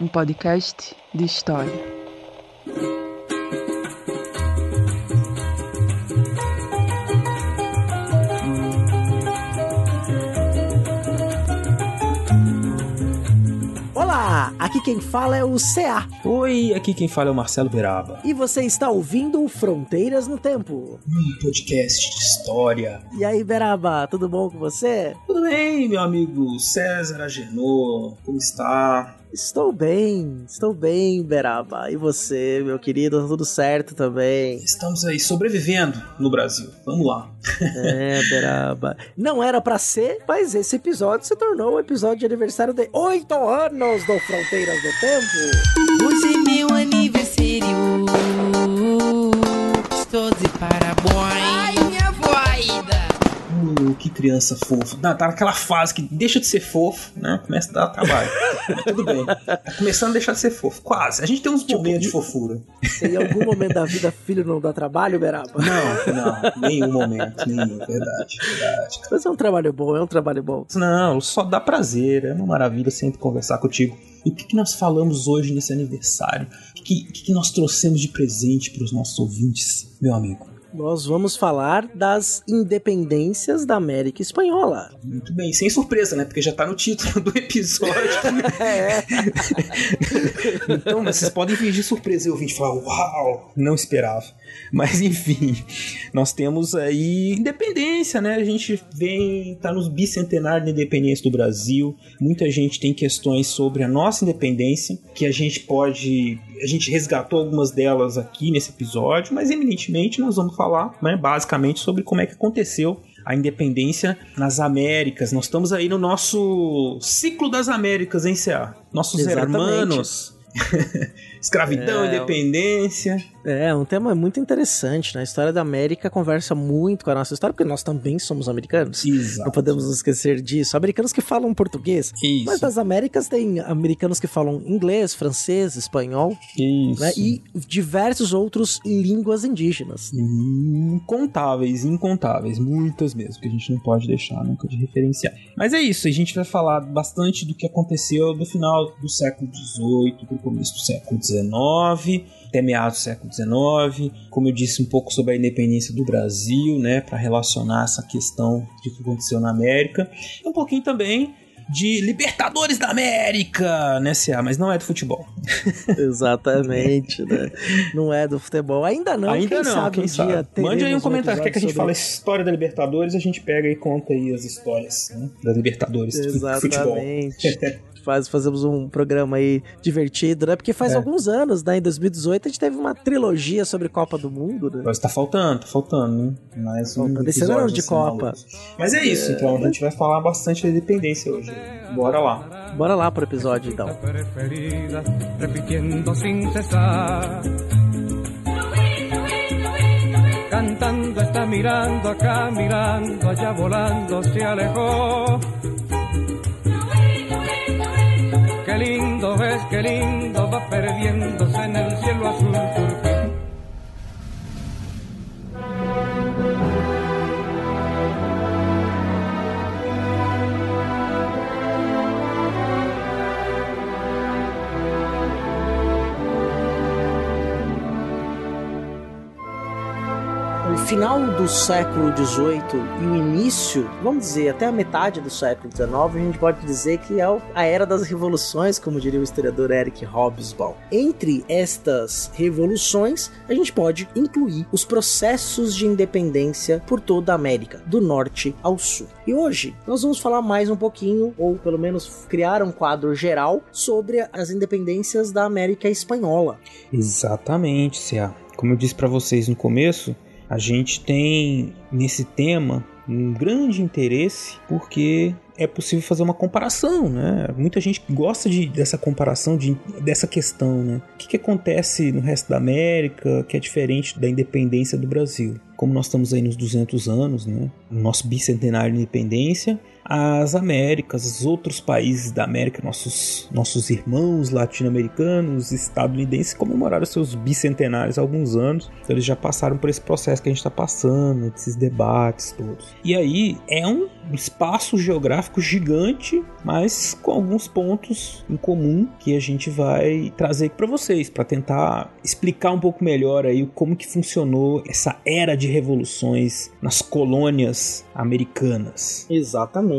um podcast de história. Olá, aqui quem fala é o CA. Oi, aqui quem fala é o Marcelo Beraba. E você está ouvindo Fronteiras no Tempo. Um podcast de história. E aí, Beraba, tudo bom com você? Tudo bem, meu amigo César Agenor? Como está? Estou bem, estou bem, Beraba. E você, meu querido, tá tudo certo também? Estamos aí sobrevivendo no Brasil. Vamos lá. É, Beraba. Não era pra ser, mas esse episódio se tornou um episódio de aniversário de oito anos do Fronteiras do Tempo. Hoje é meu aniversário. Estou de parabéns. Ai, minha voida. Uh, que criança fofa. Tá tá naquela fase que deixa de ser fofo, né? Começa a dar trabalho. Mas tudo bem. Tá começando a deixar de ser fofo. Quase. A gente tem uns momentos de fofura. Em algum momento da vida, filho não dá trabalho, Beraba? Não, não. Nenhum momento. Nenhum. Verdade, verdade. Mas é um trabalho bom, é um trabalho bom. Não, só dá prazer. É uma maravilha sempre conversar contigo. E o que, que nós falamos hoje nesse aniversário? O que, que, que nós trouxemos de presente para os nossos ouvintes, meu amigo? Nós vamos falar das independências da América Espanhola. Muito bem, sem surpresa, né? Porque já tá no título do episódio. É. então, vocês podem fingir surpresa e o ouvinte falar, uau, não esperava. Mas enfim, nós temos aí independência, né? A gente vem, tá nos bicentenário da independência do Brasil. Muita gente tem questões sobre a nossa independência, que a gente pode. A gente resgatou algumas delas aqui nesse episódio, mas eminentemente nós vamos falar, né, basicamente, sobre como é que aconteceu a independência nas Américas. Nós estamos aí no nosso ciclo das Américas, hein, CA? Nossos Exatamente. hermanos. Escravidão, É, independência. É, um tema muito interessante, né? A história da América conversa muito com a nossa história, porque nós também somos americanos. Exato. Não podemos nos esquecer disso. Americanos que falam português. Isso. Mas das Américas tem americanos que falam inglês, francês, espanhol, Isso. né? E diversos outros línguas indígenas. Incontáveis, incontáveis, muitas mesmo, que a gente não pode deixar nunca de referenciar. Mas é isso, a gente vai falar bastante do que aconteceu no final do século XVIII, pro começo do século XIX, até meados do século XIX. Como eu disse, um pouco sobre a independência do Brasil, né, para relacionar essa questão de que aconteceu na América. E um pouquinho também de Libertadores da América, né, CA? Mas não é do futebol. Exatamente, né? Não é do futebol. Ainda não, Ainda quem não, sabe quem um sabe. dia Mande aí um comentário. Quer que a gente episódio fale a sobre história da Libertadores? A gente pega e conta aí as histórias né, da Libertadores do futebol. Faz, fazemos um programa aí divertido, né? Porque faz É. alguns anos, né? Em 2018 a gente teve uma trilogia sobre Copa do Mundo, né? Mas tá faltando, tá faltando, né? Mais um Faltando. Esse ano episódio de assim, Copa. maluco. Mas é isso, então. A gente vai falar bastante da independência hoje. Bora lá. Bora lá pro episódio então. Cantando está mirando acá, mirando allá, volando se alejó. Lindo ves, qué lindo va perdiéndose en el cielo azul. Final do século XVIII e o início, vamos dizer, até a metade do século XIX, a gente pode dizer que é a era das revoluções, como diria o historiador Eric Hobsbawm. Entre estas revoluções, a gente pode incluir os processos de independência por toda a América, do norte ao sul. E hoje nós vamos falar mais um pouquinho, ou pelo menos criar um quadro geral sobre as independências da América Espanhola. Exatamente, CA. Como eu disse pra vocês no começo, a gente tem nesse tema um grande interesse porque é possível fazer uma comparação, né? Muita gente gosta de, dessa comparação, de, dessa questão, né? O que, que acontece no resto da América que é diferente da independência do Brasil? Como nós estamos aí nos 200 anos, né? No nosso bicentenário de independência, as Américas, os outros países da América, nossos, nossos irmãos latino-americanos, estadunidenses, comemoraram seus bicentenários há alguns anos. Então eles já passaram por esse processo que a gente está passando, esses debates todos. E aí é um espaço geográfico gigante, mas com alguns pontos em comum que a gente vai trazer para vocês, para tentar explicar um pouco melhor aí como que funcionou essa era de revoluções nas colônias americanas. Exatamente.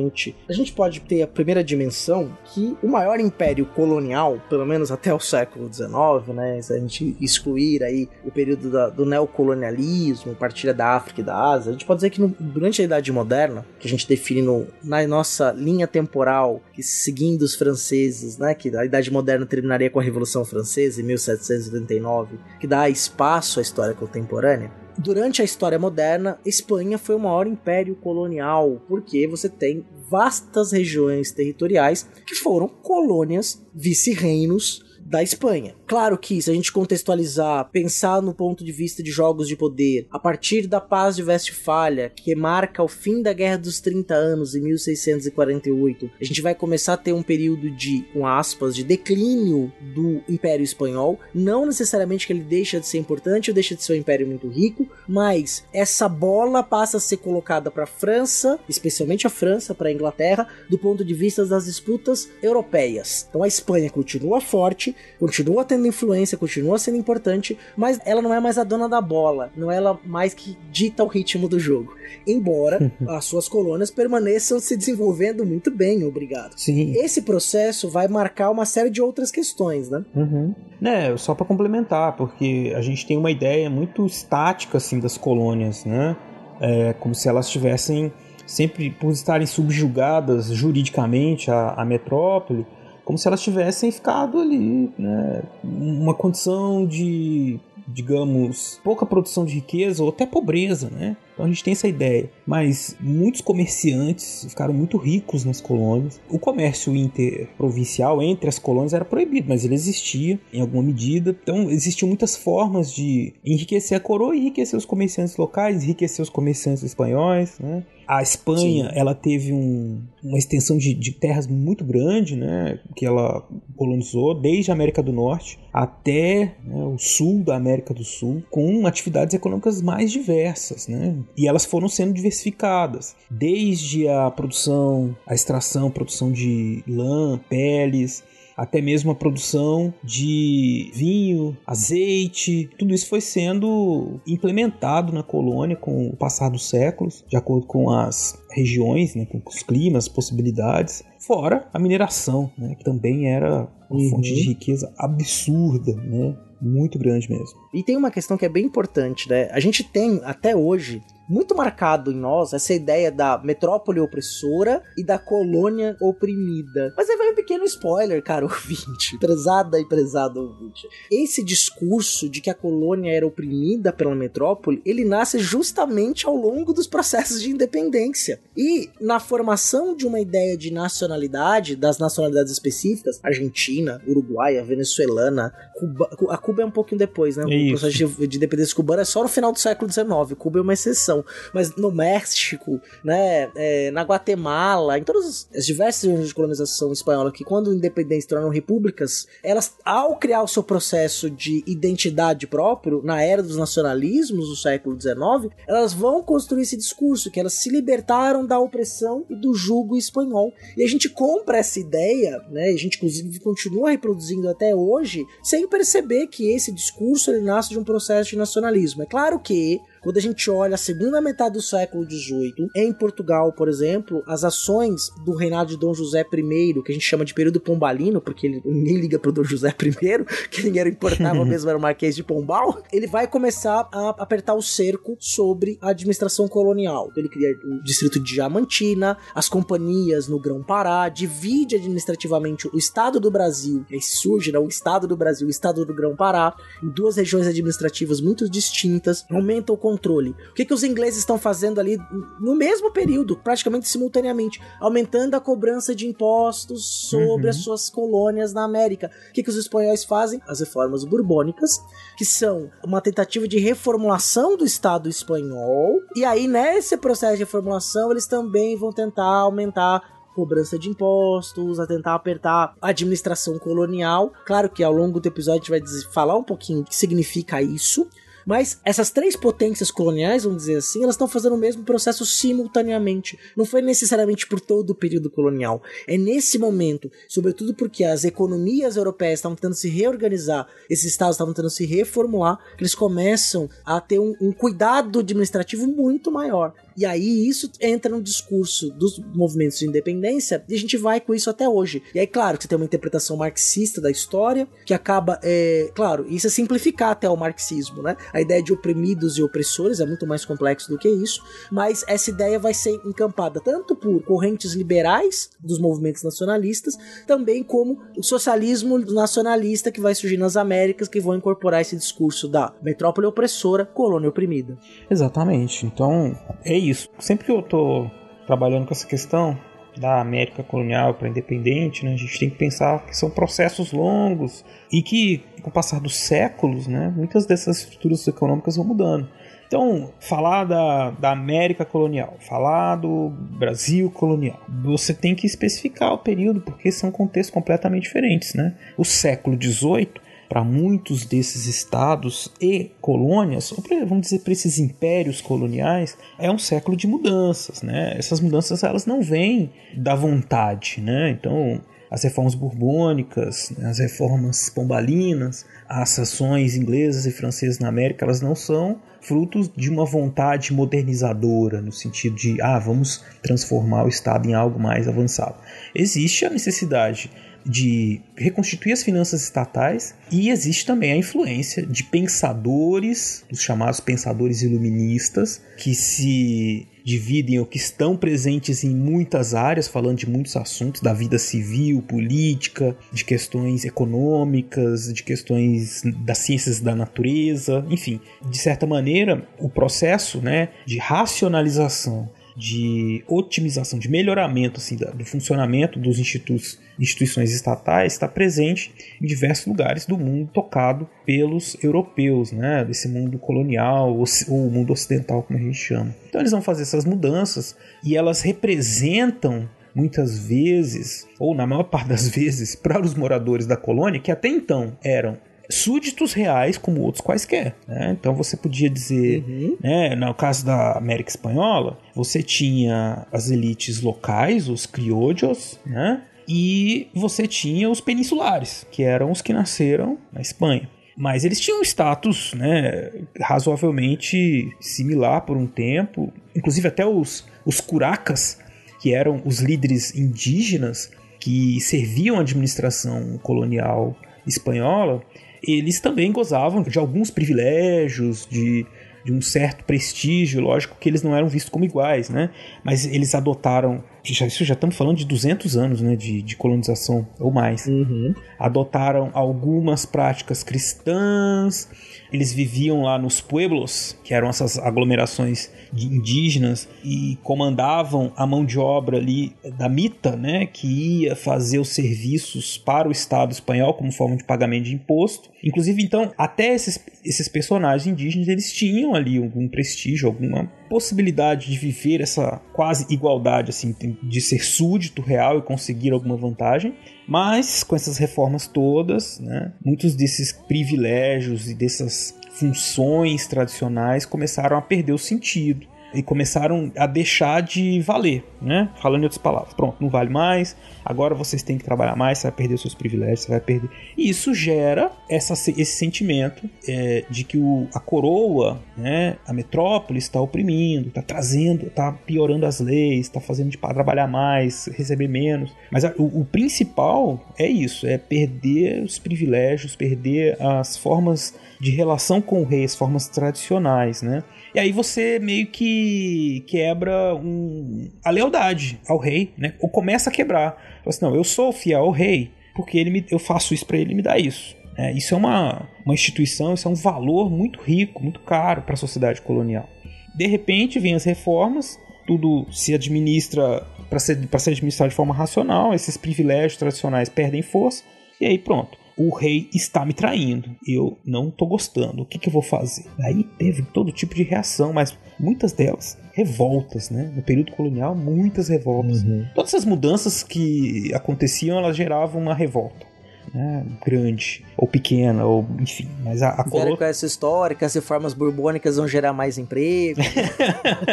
A gente pode ter a primeira dimensão que o maior império colonial, pelo menos até o século XIX, né, se a gente excluir aí o período da, do neocolonialismo, partilha da África e da Ásia, a gente pode dizer que no, durante a Idade Moderna, que a gente define no, na nossa linha temporal, que seguindo os franceses, né, que a Idade Moderna terminaria com a Revolução Francesa em 1789, que dá espaço à história contemporânea, durante a história moderna, Espanha foi o maior império colonial, porque você tem vastas regiões territoriais que foram colônias, vice-reinos da Espanha. Claro que, se a gente contextualizar, pensar no ponto de vista de jogos de poder, a partir da Paz de Westfália, que marca o fim da Guerra dos 30 Anos, em 1648, a gente vai começar a ter um período de, com aspas, de declínio do Império Espanhol. Não necessariamente que ele deixa de ser importante ou deixa de ser um império muito rico, mas essa bola passa a ser colocada para a França, especialmente a França, para a Inglaterra, do ponto de vista das disputas europeias. Então a Espanha continua forte, continua tendo influência, continua sendo importante, mas ela não é mais a dona da bola, não é ela mais que dita o ritmo do jogo. Embora as suas colônias permaneçam se desenvolvendo muito bem, obrigado. Sim. Esse processo vai marcar uma série de outras questões, né? Uhum. É, só para complementar, porque a gente tem uma ideia muito estática assim das colônias, né? É, como se elas tivessem sempre por estarem subjugadas juridicamente à, à metrópole, como se elas tivessem ficado ali, né? Uma condição de, digamos, pouca produção de riqueza ou até pobreza, né? Então a gente tem essa ideia. Mas muitos comerciantes ficaram muito ricos nas colônias. O comércio interprovincial entre as colônias era proibido, mas ele existia em alguma medida. Então existiam muitas formas de enriquecer a coroa, enriquecer os comerciantes locais, enriquecer os comerciantes espanhóis, né? A Espanha, Sim. ela teve um, uma extensão de, de, terras muito grande, né, que ela colonizou desde a América do Norte até né, o sul da América do Sul, com atividades econômicas mais diversas, né, e elas foram sendo diversificadas, desde a produção, a extração, produção de lã, peles, até mesmo a produção de vinho, azeite, tudo isso foi sendo implementado na colônia com o passar dos séculos, de acordo com as regiões, né, com os climas, possibilidades, fora a mineração, né, que também era uma uhum. fonte de riqueza absurda, né, muito grande mesmo. E tem uma questão que é bem importante, né? A gente tem até hoje muito marcado em nós essa ideia da metrópole opressora e da colônia oprimida. Mas aí vai um pequeno spoiler, cara, ouvinte. Prezada e prezado ouvinte. Esse discurso de que a colônia era oprimida pela metrópole, ele nasce justamente ao longo dos processos de independência. E na formação de uma ideia de nacionalidade, das nacionalidades específicas, Argentina, Uruguaia, Venezuelana, Cuba, a Cuba é um pouquinho depois, né? O processo de, de independência cubana é só no final do século XIX. Cuba é uma exceção mas no México, né, é, na Guatemala, em todas as diversas regiões de colonização espanhola que quando independentes tornam repúblicas, elas ao criar o seu processo de identidade próprio na era dos nacionalismos do século XIX, elas vão construir esse discurso que elas se libertaram da opressão e do jugo espanhol. E a gente compra essa ideia, né? A gente inclusive continua reproduzindo até hoje, sem perceber que esse discurso ele nasce de um processo de nacionalismo. É claro que quando a gente olha a segunda metade do século XVIII, em Portugal, por exemplo, as ações do reinado de Dom José I, que a gente chama de período pombalino, porque ele nem liga pro Dom José I, que ninguém era importava mesmo, era o Marquês de Pombal, ele vai começar a apertar o cerco sobre a administração colonial. Ele cria o distrito de Diamantina, as companhias no Grão-Pará, divide administrativamente o estado do Brasil, aí surge né, o estado do Brasil, o estado do Grão-Pará, em duas regiões administrativas muito distintas, aumenta o controle. O que, que os ingleses estão fazendo ali no mesmo período, praticamente simultaneamente, aumentando a cobrança de impostos sobre Uhum. as suas colônias na América. O que, que os espanhóis fazem? As reformas borbônicas, que são uma tentativa de reformulação do Estado espanhol. E aí, nesse processo de reformulação, eles também vão tentar aumentar cobrança de impostos, a tentar apertar a administração colonial. Claro que ao longo do episódio a gente vai falar um pouquinho o que significa isso. Mas essas três potências coloniais, vamos dizer assim, elas estão fazendo o mesmo processo simultaneamente. Não foi necessariamente por todo o período colonial. É nesse momento, sobretudo porque as economias europeias estavam tentando se reorganizar, esses estados estavam tentando se reformular, que eles começam a ter um, um cuidado administrativo muito maior. E aí isso entra no discurso dos movimentos de independência e a gente vai com isso até hoje. E aí, claro, que você tem uma interpretação marxista da história, que acaba, é, claro, isso é simplificar até o marxismo, né? A ideia de oprimidos e opressores é muito mais complexo do que isso, mas essa ideia vai ser encampada tanto por correntes liberais dos movimentos nacionalistas, também como o socialismo nacionalista que vai surgir nas Américas, que vão incorporar esse discurso da metrópole opressora, colônia oprimida. Exatamente. Então, é isso. Sempre que eu tô trabalhando com essa questão da América colonial para independente, né, a gente tem que pensar que são processos longos e que, com o passar dos séculos, né, muitas dessas estruturas econômicas vão mudando. Então, falar da, da América colonial, falar do Brasil colonial, você tem que especificar o período, porque são contextos completamente diferentes. Né? O século XVIII para muitos desses estados e colônias, ou pra, vamos dizer para esses impérios coloniais, é um século de mudanças, né? Essas mudanças elas não vêm da vontade, né? Então as reformas borbônicas, as reformas pombalinas, as ações inglesas e francesas na América, elas não são frutos de uma vontade modernizadora, no sentido de, ah, vamos transformar o Estado em algo mais avançado. Existe a necessidade de reconstituir as finanças estatais e existe também a influência de pensadores, os chamados pensadores iluministas, que se dividem ou que estão presentes em muitas áreas, falando de muitos assuntos da vida civil, política, de questões econômicas, de questões das ciências da natureza, enfim, de certa maneira, o processo, né, de racionalização de otimização, de melhoramento assim, do funcionamento dos institutos, instituições estatais está presente em diversos lugares do mundo tocado pelos europeus, né, desse mundo colonial ou mundo ocidental, como a gente chama. Então eles vão fazer essas mudanças e elas representam muitas vezes, ou na maior parte das vezes, para os moradores da colônia, que até então eram súditos reais como outros quaisquer. Né? Então você podia dizer, uhum. né, no caso da América Espanhola, você tinha as elites locais, os criollos, né? e você tinha os peninsulares, que eram os que nasceram na Espanha. Mas eles tinham um status né, razoavelmente similar por um tempo, inclusive até os, os curacas, que eram os líderes indígenas que serviam a administração colonial espanhola, eles também gozavam de alguns privilégios, de, de um certo prestígio, lógico que eles não eram vistos como iguais, né? Mas eles adotaram, já, isso já estamos falando de 200 anos né, de, de colonização ou mais. Uhum. Adotaram algumas práticas cristãs, eles viviam lá nos pueblos, que eram essas aglomerações de indígenas, e comandavam a mão de obra ali da mita, né, que ia fazer os serviços para o Estado espanhol como forma de pagamento de imposto. Inclusive, então, até esses, esses personagens indígenas, eles tinham ali algum prestígio, alguma possibilidade de viver essa quase igualdade, assim, de ser súdito real e conseguir alguma vantagem. Mas com essas reformas todas, né, muitos desses privilégios e dessas funções tradicionais começaram a perder o sentido e começaram a deixar de valer, né? Falando em outras palavras, pronto, não vale mais. Agora vocês têm que trabalhar mais, você vai perder os seus privilégios, você vai perder. E isso gera essa, esse sentimento é, de que o, a coroa, né, a metrópole está oprimindo, está trazendo, está piorando as leis, está fazendo de trabalhar mais, receber menos. Mas a, o, o principal é isso, é perder os privilégios, perder as formas de relação com o rei, as formas tradicionais, né? E aí você meio que quebra um, a lealdade ao rei, né? Ou começa a quebrar. Fala assim, não, eu sou fiel ao rei porque ele me, eu faço isso para ele, ele me dá isso. É, isso é uma, uma instituição, isso é um valor muito rico, muito caro para a sociedade colonial. De repente, vêm as reformas, tudo se administra para ser, ser administrado de forma racional, esses privilégios tradicionais perdem força, e aí pronto. O rei está me traindo, eu não estou gostando, o que, que eu vou fazer? Aí teve todo tipo de reação, mas muitas delas revoltas, né? No período colonial, muitas revoltas. Uhum. Todas essas mudanças que aconteciam, elas geravam uma revolta né, grande ou pequena, ou enfim. Mas a, a coroa... com essa história que as reformas borbônicas vão gerar mais emprego.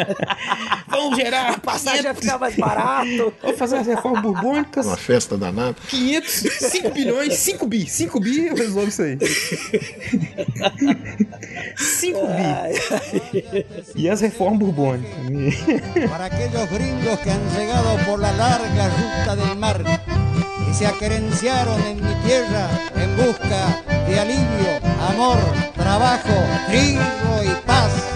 vão gerar. A passagem vai ficar mais barato. Vamos fazer as reformas borbônicas. Uma festa danada. 500, 5 bilhões, 5 bi. 5 bi eu resolvo isso aí. 5 bi. E as reformas borbônicas. Para aqueles gringos que han chegado por la larga ruta del mar se aquerenciaron en mi tierra en busca de alivio, amor, trabajo, trigo y paz.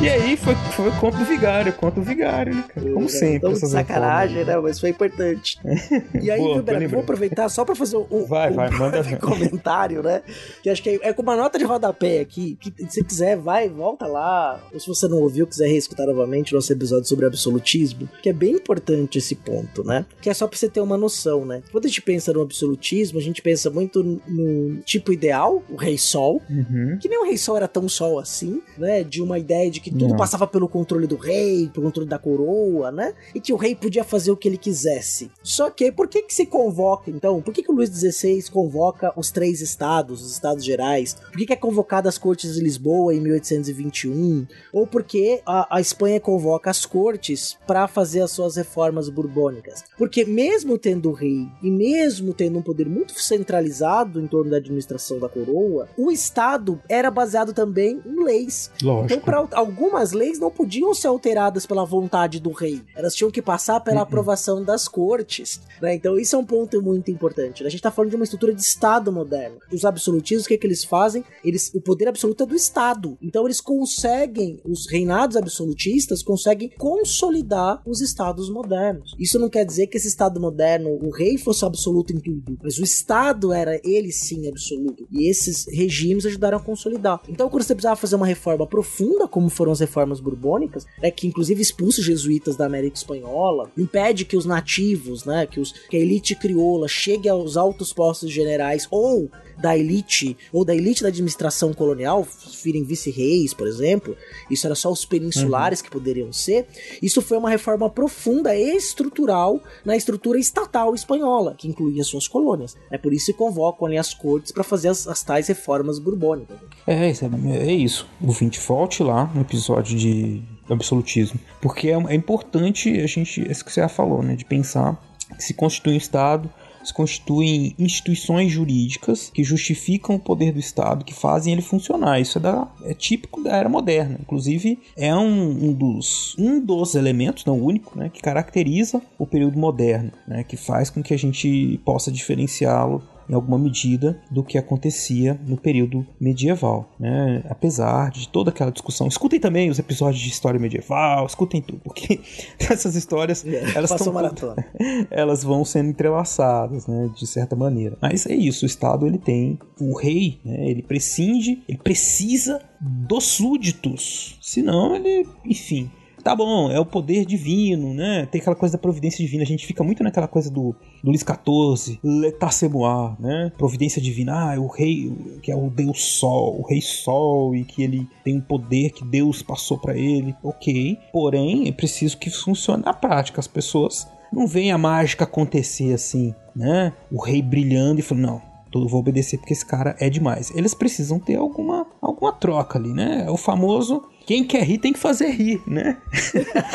E aí foi, foi contra o vigário, contra o vigário, né, cara? Como sempre. Então, sacanagem, né? Mas foi importante. E aí, Boa, vou aproveitar só pra fazer um, vai, um vai, manda comentário, né? Que acho que é, é com uma nota de rodapé aqui, que se quiser, vai, volta lá. Ou se você não ouviu, quiser reescutar novamente o nosso episódio sobre absolutismo, que é bem importante esse ponto, né? Que é só pra você ter uma noção, né? Quando a gente pensa no absolutismo, a gente pensa muito no tipo ideal, o rei sol, uhum. que nem o rei sol era tão sol assim, né? De uma ideia de que tudo Não. passava pelo controle do rei, pelo controle da coroa, né? E que o rei podia fazer o que ele quisesse. Só que por que que se convoca, então? Por que que o Luís XVI convoca os três estados, os estados gerais? Por que que é convocada as cortes de Lisboa em 1821? Ou porque a, a Espanha convoca as cortes para fazer as suas reformas borbônicas? Porque mesmo tendo o rei e mesmo tendo um poder muito centralizado em torno da administração da coroa, o estado era baseado também em leis. Lógico. Então, para algumas leis não podiam ser alteradas pela vontade do rei. Elas tinham que passar pela uhum. aprovação das cortes. Né? Então isso é um ponto muito importante. Né? A gente está falando de uma estrutura de Estado moderno. Os absolutistas, o que, é que eles fazem? Eles, o poder absoluto é do Estado. Então eles conseguem, os reinados absolutistas conseguem consolidar os Estados modernos. Isso não quer dizer que esse Estado moderno, o rei fosse absoluto em tudo, mas o Estado era ele sim absoluto. E esses regimes ajudaram a consolidar. Então quando você precisava fazer uma reforma profunda, como foram as reformas borbônicas, é que inclusive expulsa os jesuítas da América Espanhola, impede que os nativos, né, que, os, que a elite crioula chegue aos altos postos generais ou da elite ou da elite da administração colonial, virem vice-reis, por exemplo, isso era só os peninsulares uhum. que poderiam ser. Isso foi uma reforma profunda e estrutural na estrutura estatal espanhola, que incluía suas colônias. É por isso que convocam ali as cortes para fazer as, as, tais reformas borbônicas. É, é, é isso. O 20 volte lá no episódio de absolutismo, porque é, é importante a gente, isso que você já falou, né, de pensar que se constitui um Estado se constituem instituições jurídicas que justificam o poder do Estado, que fazem ele funcionar. Isso é, da, é típico da era moderna. Inclusive, é um, um, dos, um dos elementos, não único, né, que caracteriza o período moderno, né, que faz com que a gente possa diferenciá-lo em alguma medida do que acontecia no período medieval, né? Apesar de toda aquela discussão, escutem também os episódios de história medieval, escutem tudo, porque essas histórias é, elas estão elas vão sendo entrelaçadas, né? De certa maneira. Mas é isso, o Estado ele tem o rei, né? Ele prescinde, ele precisa dos súditos, senão ele, enfim, tá bom, é o poder divino, né? Tem aquela coisa da providência divina. A gente fica muito naquela coisa do, do Luís XIV, Letassemoir, né? Providência divina, ah, é o rei, que é o Deus Sol, o Rei Sol, e que ele tem um poder que Deus passou para ele. Ok, porém, é preciso que funcione na prática. As pessoas não veem a mágica acontecer assim, né? O rei brilhando e falando, não, eu vou obedecer porque esse cara é demais. Eles precisam ter alguma, alguma troca ali, né? É o famoso quem quer rir tem que fazer rir, né?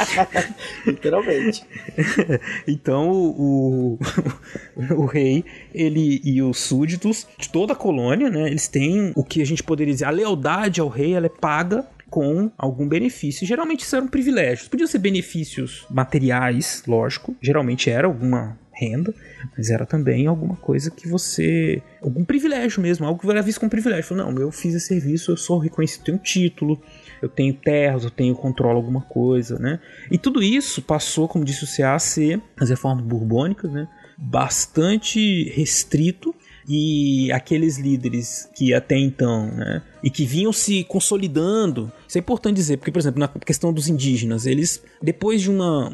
Literalmente. então o, o, rei ele e os súditos de toda a colônia, né? Eles têm o que a gente poderia dizer a lealdade ao rei, ela é paga com algum benefício. Geralmente isso eram privilégios. Podiam ser benefícios materiais, lógico. Geralmente era alguma renda, mas era também alguma coisa que você. algum privilégio mesmo, algo que era visto como privilégio. Não, eu fiz esse serviço, eu sou reconhecido, tenho um título, eu tenho terras, eu tenho controlo alguma coisa, né? E tudo isso passou, como disse o CA, a ser as reformas borbônicas, né? Bastante restrito e aqueles líderes que até então, né, e que vinham se consolidando. Isso é importante dizer, porque, por exemplo, na questão dos indígenas, eles, depois de uma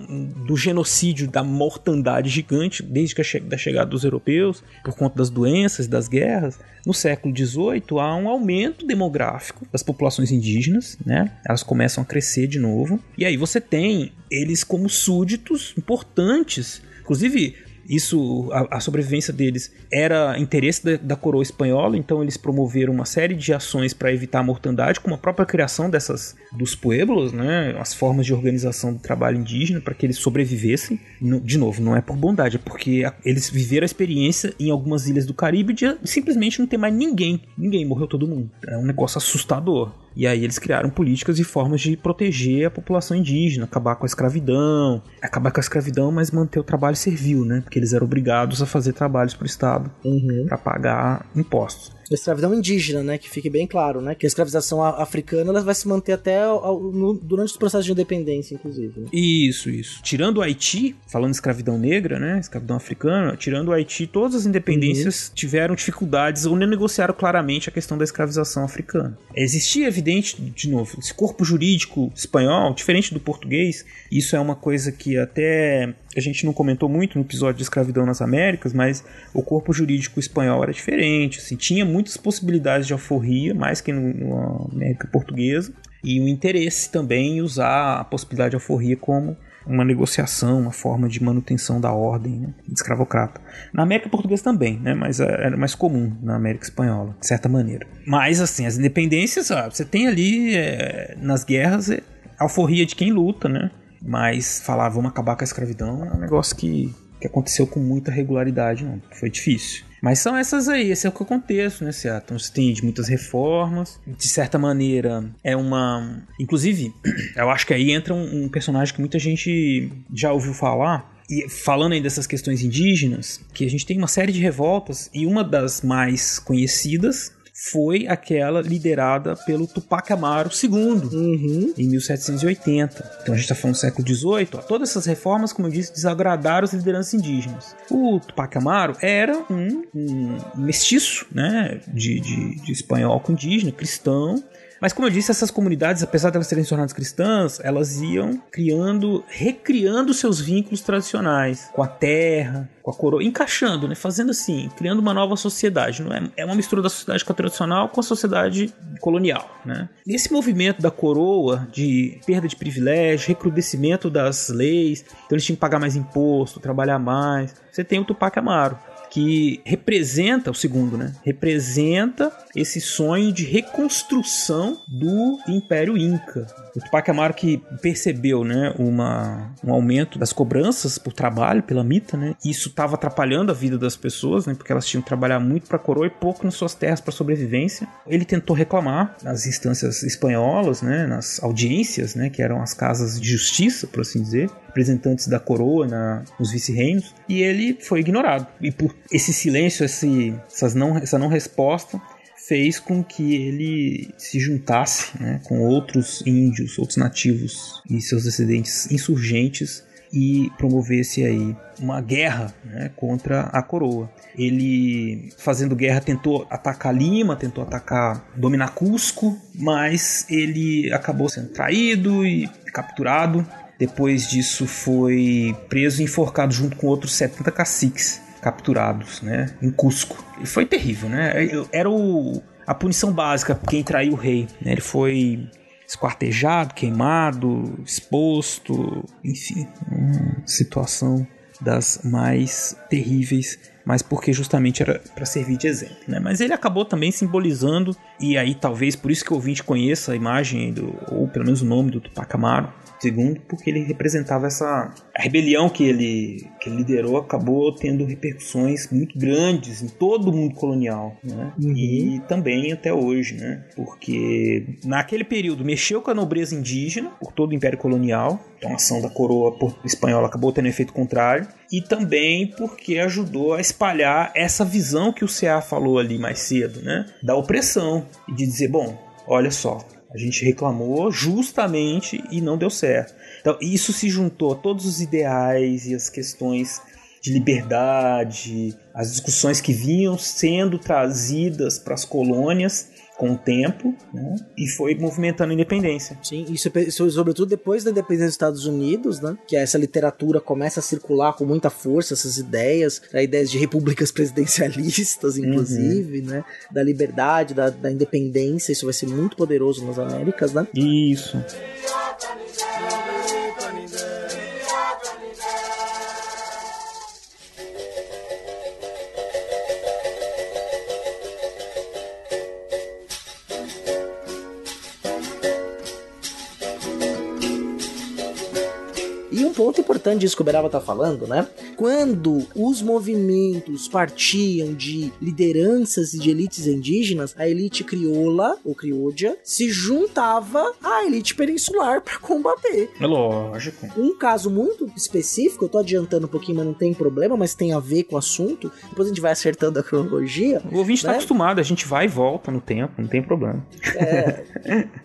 do genocídio, da mortandade gigante, desde que a che da chegada dos europeus, por conta das doenças, das guerras, no século XVIII há um aumento demográfico das populações indígenas, né? Elas começam a crescer de novo. E aí você tem eles como súditos importantes. Inclusive, isso, a, a, sobrevivência deles era interesse da, da, coroa espanhola, então eles promoveram uma série de ações para evitar a mortandade, como a própria criação dessas dos pueblos, né, as formas de organização do trabalho indígena para que eles sobrevivessem. No, de novo, não é por bondade, é porque a, eles viveram a experiência em algumas ilhas do Caribe de simplesmente não ter mais ninguém, ninguém morreu todo mundo. É um negócio assustador. E aí eles criaram políticas e formas de proteger a população indígena, acabar com a escravidão, acabar com a escravidão, mas manter o trabalho servil, né? Porque eles eram obrigados a fazer trabalhos para o Estado uhum. para pagar impostos escravidão indígena, né? Que fique bem claro, né? Que a escravização africana ela vai se manter até ao, no, durante os processos de independência, inclusive. Né? Isso, isso. Tirando o Haiti, falando de escravidão negra, né? Escravidão africana, tirando o Haiti, todas as independências uhum. tiveram dificuldades ou nem negociaram claramente a questão da escravização africana. Existia, evidente, de novo, esse corpo jurídico espanhol, diferente do português, isso é uma coisa que até a gente não comentou muito no episódio de escravidão nas Américas, mas o corpo jurídico espanhol era diferente, assim, tinha muitas possibilidades de alforria, mais que na América Portuguesa, e o interesse também em usar a possibilidade de alforria como uma negociação, uma forma de manutenção da ordem né, escravocrata. Na América Portuguesa também, né, mas é, era mais comum na América Espanhola, de certa maneira. Mas, assim, as independências, ó, você tem ali é, nas guerras é, alforria de quem luta, né? Mas falar vamos acabar com a escravidão é um negócio que, que aconteceu com muita regularidade, não. Foi difícil. Mas são essas aí, esse é o que eu contexto, né, Seattle? Então você tem de muitas reformas, de certa maneira é uma. Inclusive, eu acho que aí entra um, um personagem que muita gente já ouviu falar, e falando aí dessas questões indígenas, que a gente tem uma série de revoltas, e uma das mais conhecidas foi aquela liderada pelo Tupac Amaru II, uhum. em 1780. Então a gente está falando do século XVIII. Todas essas reformas, como eu disse, desagradaram as lideranças indígenas. O Tupac Amaru era um, um mestiço, né, de, de, de espanhol com indígena, cristão, mas como eu disse, essas comunidades, apesar de elas serem tornadas cristãs, elas iam criando, recriando seus vínculos tradicionais com a terra, com a coroa, encaixando, né? Fazendo assim, criando uma nova sociedade. Não é, é uma mistura da sociedade tradicional com a sociedade colonial, né? Esse movimento da coroa de perda de privilégio, recrudescimento das leis, então eles tinham que pagar mais imposto, trabalhar mais. Você tem o Tupac Amaro, que representa, o segundo, né? Representa esse sonho de reconstrução do Império Inca. O Tupac Amaru que percebeu, né, uma, um aumento das cobranças por trabalho pela mita, né? Isso estava atrapalhando a vida das pessoas, né? Porque elas tinham que trabalhar muito para a coroa e pouco nas suas terras para sobrevivência. Ele tentou reclamar nas instâncias espanholas, né, nas audiências, né, que eram as casas de justiça, por assim dizer, representantes da coroa na, nos vice-reinos, e ele foi ignorado. E por esse silêncio, esse, essas não, essa não resposta, fez com que ele se juntasse né, com outros índios, outros nativos e seus descendentes insurgentes e promovesse aí uma guerra né, contra a coroa. Ele, fazendo guerra, tentou atacar Lima, tentou atacar, dominar Cusco, mas ele acabou sendo traído e capturado. Depois disso, foi preso e enforcado junto com outros 70 caciques capturados, né, em Cusco. E foi terrível, né? Era o, a punição básica quem traiu o rei. Né? Ele foi esquartejado, queimado, exposto, enfim, uma situação das mais terríveis, mas porque justamente era para servir de exemplo, né? Mas ele acabou também simbolizando e aí talvez por isso que o ouvinte conheça a imagem do ou pelo menos o nome do Tupac Amaru, Segundo, porque ele representava essa a rebelião que ele, que ele liderou acabou tendo repercussões muito grandes em todo o mundo colonial, né? Uhum. E também até hoje, né? Porque naquele período mexeu com a nobreza indígena por todo o Império Colonial, então a ação da coroa espanhola acabou tendo efeito contrário, e também porque ajudou a espalhar essa visão que o CA falou ali mais cedo, né? Da opressão e de dizer, bom, olha só, a gente reclamou justamente e não deu certo. Então, isso se juntou a todos os ideais e as questões de liberdade, as discussões que vinham sendo trazidas para as colônias com o tempo, né? E foi movimentando a independência. Sim, isso, isso, sobretudo depois da independência dos Estados Unidos, né? Que essa literatura começa a circular com muita força, essas ideias, ideias de repúblicas presidencialistas, inclusive, uhum. né? Da liberdade, da, da independência, isso vai ser muito poderoso nas Américas, né? Isso. Ponto importante disso que o Beraba tá falando, né? Quando os movimentos partiam de lideranças e de elites indígenas, a elite crioula, ou crioudia, se juntava à elite peninsular para combater. É lógico. Um caso muito específico, eu tô adiantando um pouquinho, mas não tem problema, mas tem a ver com o assunto. Depois a gente vai acertando a cronologia. O ouvinte tá né? tá acostumado, a gente vai e volta no tempo, não tem problema. É,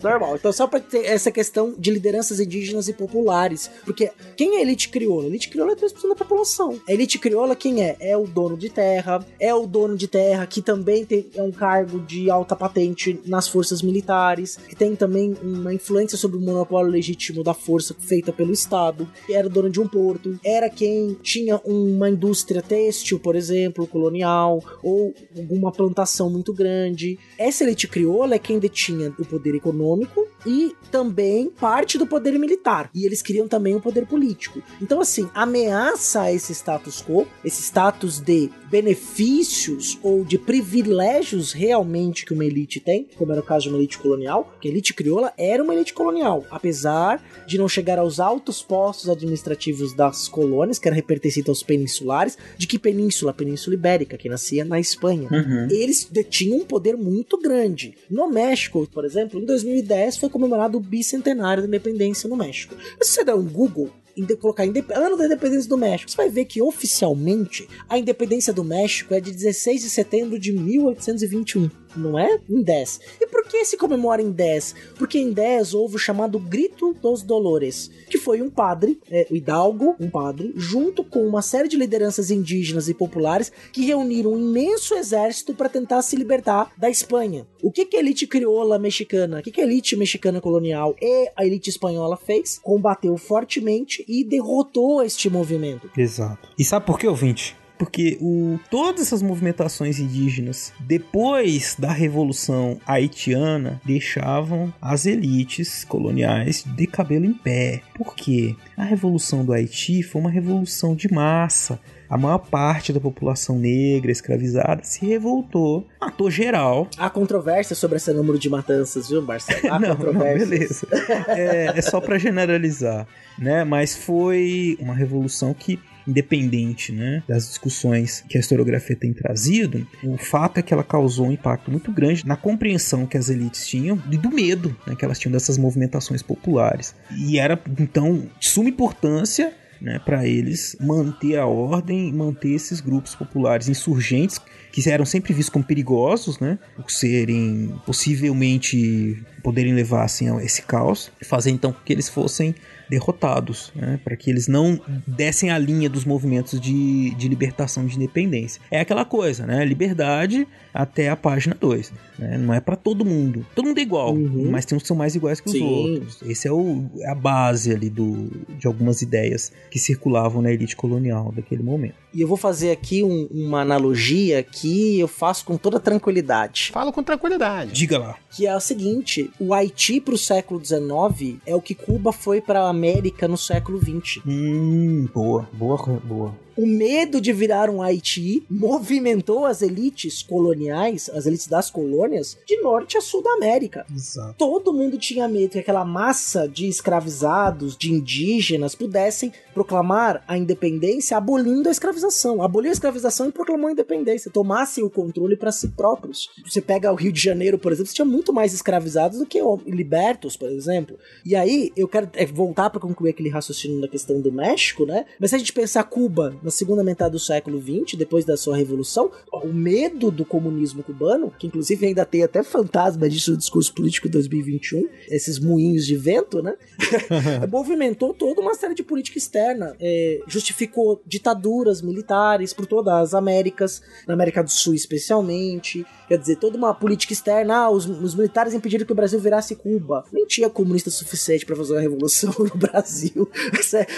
normal. Então, só pra ter essa questão de lideranças indígenas e populares. Porque quem é elite crioula? A elite crioula é 3% da população. A elite crioula quem é? É o dono de terra, é o dono de terra que também tem é um cargo de alta patente nas forças militares, que tem também uma influência sobre o monopólio legítimo da força feita pelo Estado, era dono de um porto, era quem tinha uma indústria têxtil, por exemplo, colonial, ou alguma plantação muito grande. Essa elite crioula é quem detinha o poder econômico e também parte do poder militar. E eles queriam também o poder político político. Então, assim, ameaça esse status quo, esse status de benefícios ou de privilégios realmente que uma elite tem, como era o caso de uma elite colonial, que a elite crioula era uma elite colonial, apesar de não chegar aos altos postos administrativos das colônias, que era pertencente aos peninsulares, de que península? Península Ibérica, que nascia na Espanha. Uhum. Eles detinham um poder muito grande. No México, por exemplo, em 2010 foi comemorado o bicentenário da independência no México. Se você der um Google colocar ano da independência do México, você vai ver que oficialmente a independência do México é de 16 de setembro de 1821 não é? Em 10. E por que se comemora em 10? Porque em 10 houve o chamado Grito dos Dolores, que foi um padre, é, o Hidalgo, um padre, junto com uma série de lideranças indígenas e populares que reuniram um imenso exército para tentar se libertar da Espanha. O que, que a elite crioula mexicana, o que, que a elite mexicana colonial e a elite espanhola fez? Combateu fortemente e derrotou este movimento. Exato. E sabe por que, ouvinte? Porque o, todas essas movimentações indígenas, depois da Revolução Haitiana, deixavam as elites coloniais de cabelo em pé. Por quê? A Revolução do Haiti foi uma revolução de massa. A maior parte da população negra escravizada se revoltou, matou geral. Há controvérsia sobre esse número de matanças, viu, Marcelo? Há não, não, beleza. É, é só para generalizar, né? Mas foi uma revolução que independente né, das discussões que a historiografia tem trazido, o fato é que ela causou um impacto muito grande na compreensão que as elites tinham e do medo né, que elas tinham dessas movimentações populares. E era, então, de suma importância né, para eles manter a ordem, manter esses grupos populares insurgentes que eram sempre vistos como perigosos, né, por serem possivelmente poderem levar assim a esse caos, fazer então que eles fossem derrotados, né, para que eles não dessem a linha dos movimentos de, de libertação de independência. É aquela coisa, né? Liberdade até a página 2. Né? Não é para todo mundo. Todo mundo é igual, uhum. mas tem uns que são mais iguais que os Sim. outros. Esse é o, é a base ali do, de algumas ideias que circulavam na elite colonial daquele momento. E eu vou fazer aqui um, uma analogia que eu faço com toda tranquilidade. Falo com tranquilidade. Diga lá. Que é o seguinte: o Haiti para o século XIX é o que Cuba foi para a América no século XX. Hum, boa, boa, boa. O medo de virar um Haiti movimentou as elites coloniais, as elites das colônias, de norte a sul da América. Exato. Todo mundo tinha medo que aquela massa de escravizados, de indígenas, pudessem proclamar a independência abolindo a escravização. Aboliu a escravização e proclamou a independência. Tomassem o controle para si próprios. Você pega o Rio de Janeiro, por exemplo, você tinha muito mais escravizados do que libertos, por exemplo. E aí, eu quero é, voltar para concluir aquele raciocínio na questão do México, né? Mas se a gente pensar Cuba, na segunda metade do século XX, depois da sua revolução, o medo do comunismo cubano, que inclusive ainda tem até fantasma disso no discurso político 2021, esses moinhos de vento, né? movimentou toda uma série de política externa, é, justificou ditaduras militares por todas as Américas, na América do Sul especialmente, quer dizer, toda uma política externa, ah, os, os militares impediram que o Brasil virasse Cuba. Nem tinha comunista suficiente para fazer uma revolução no Brasil.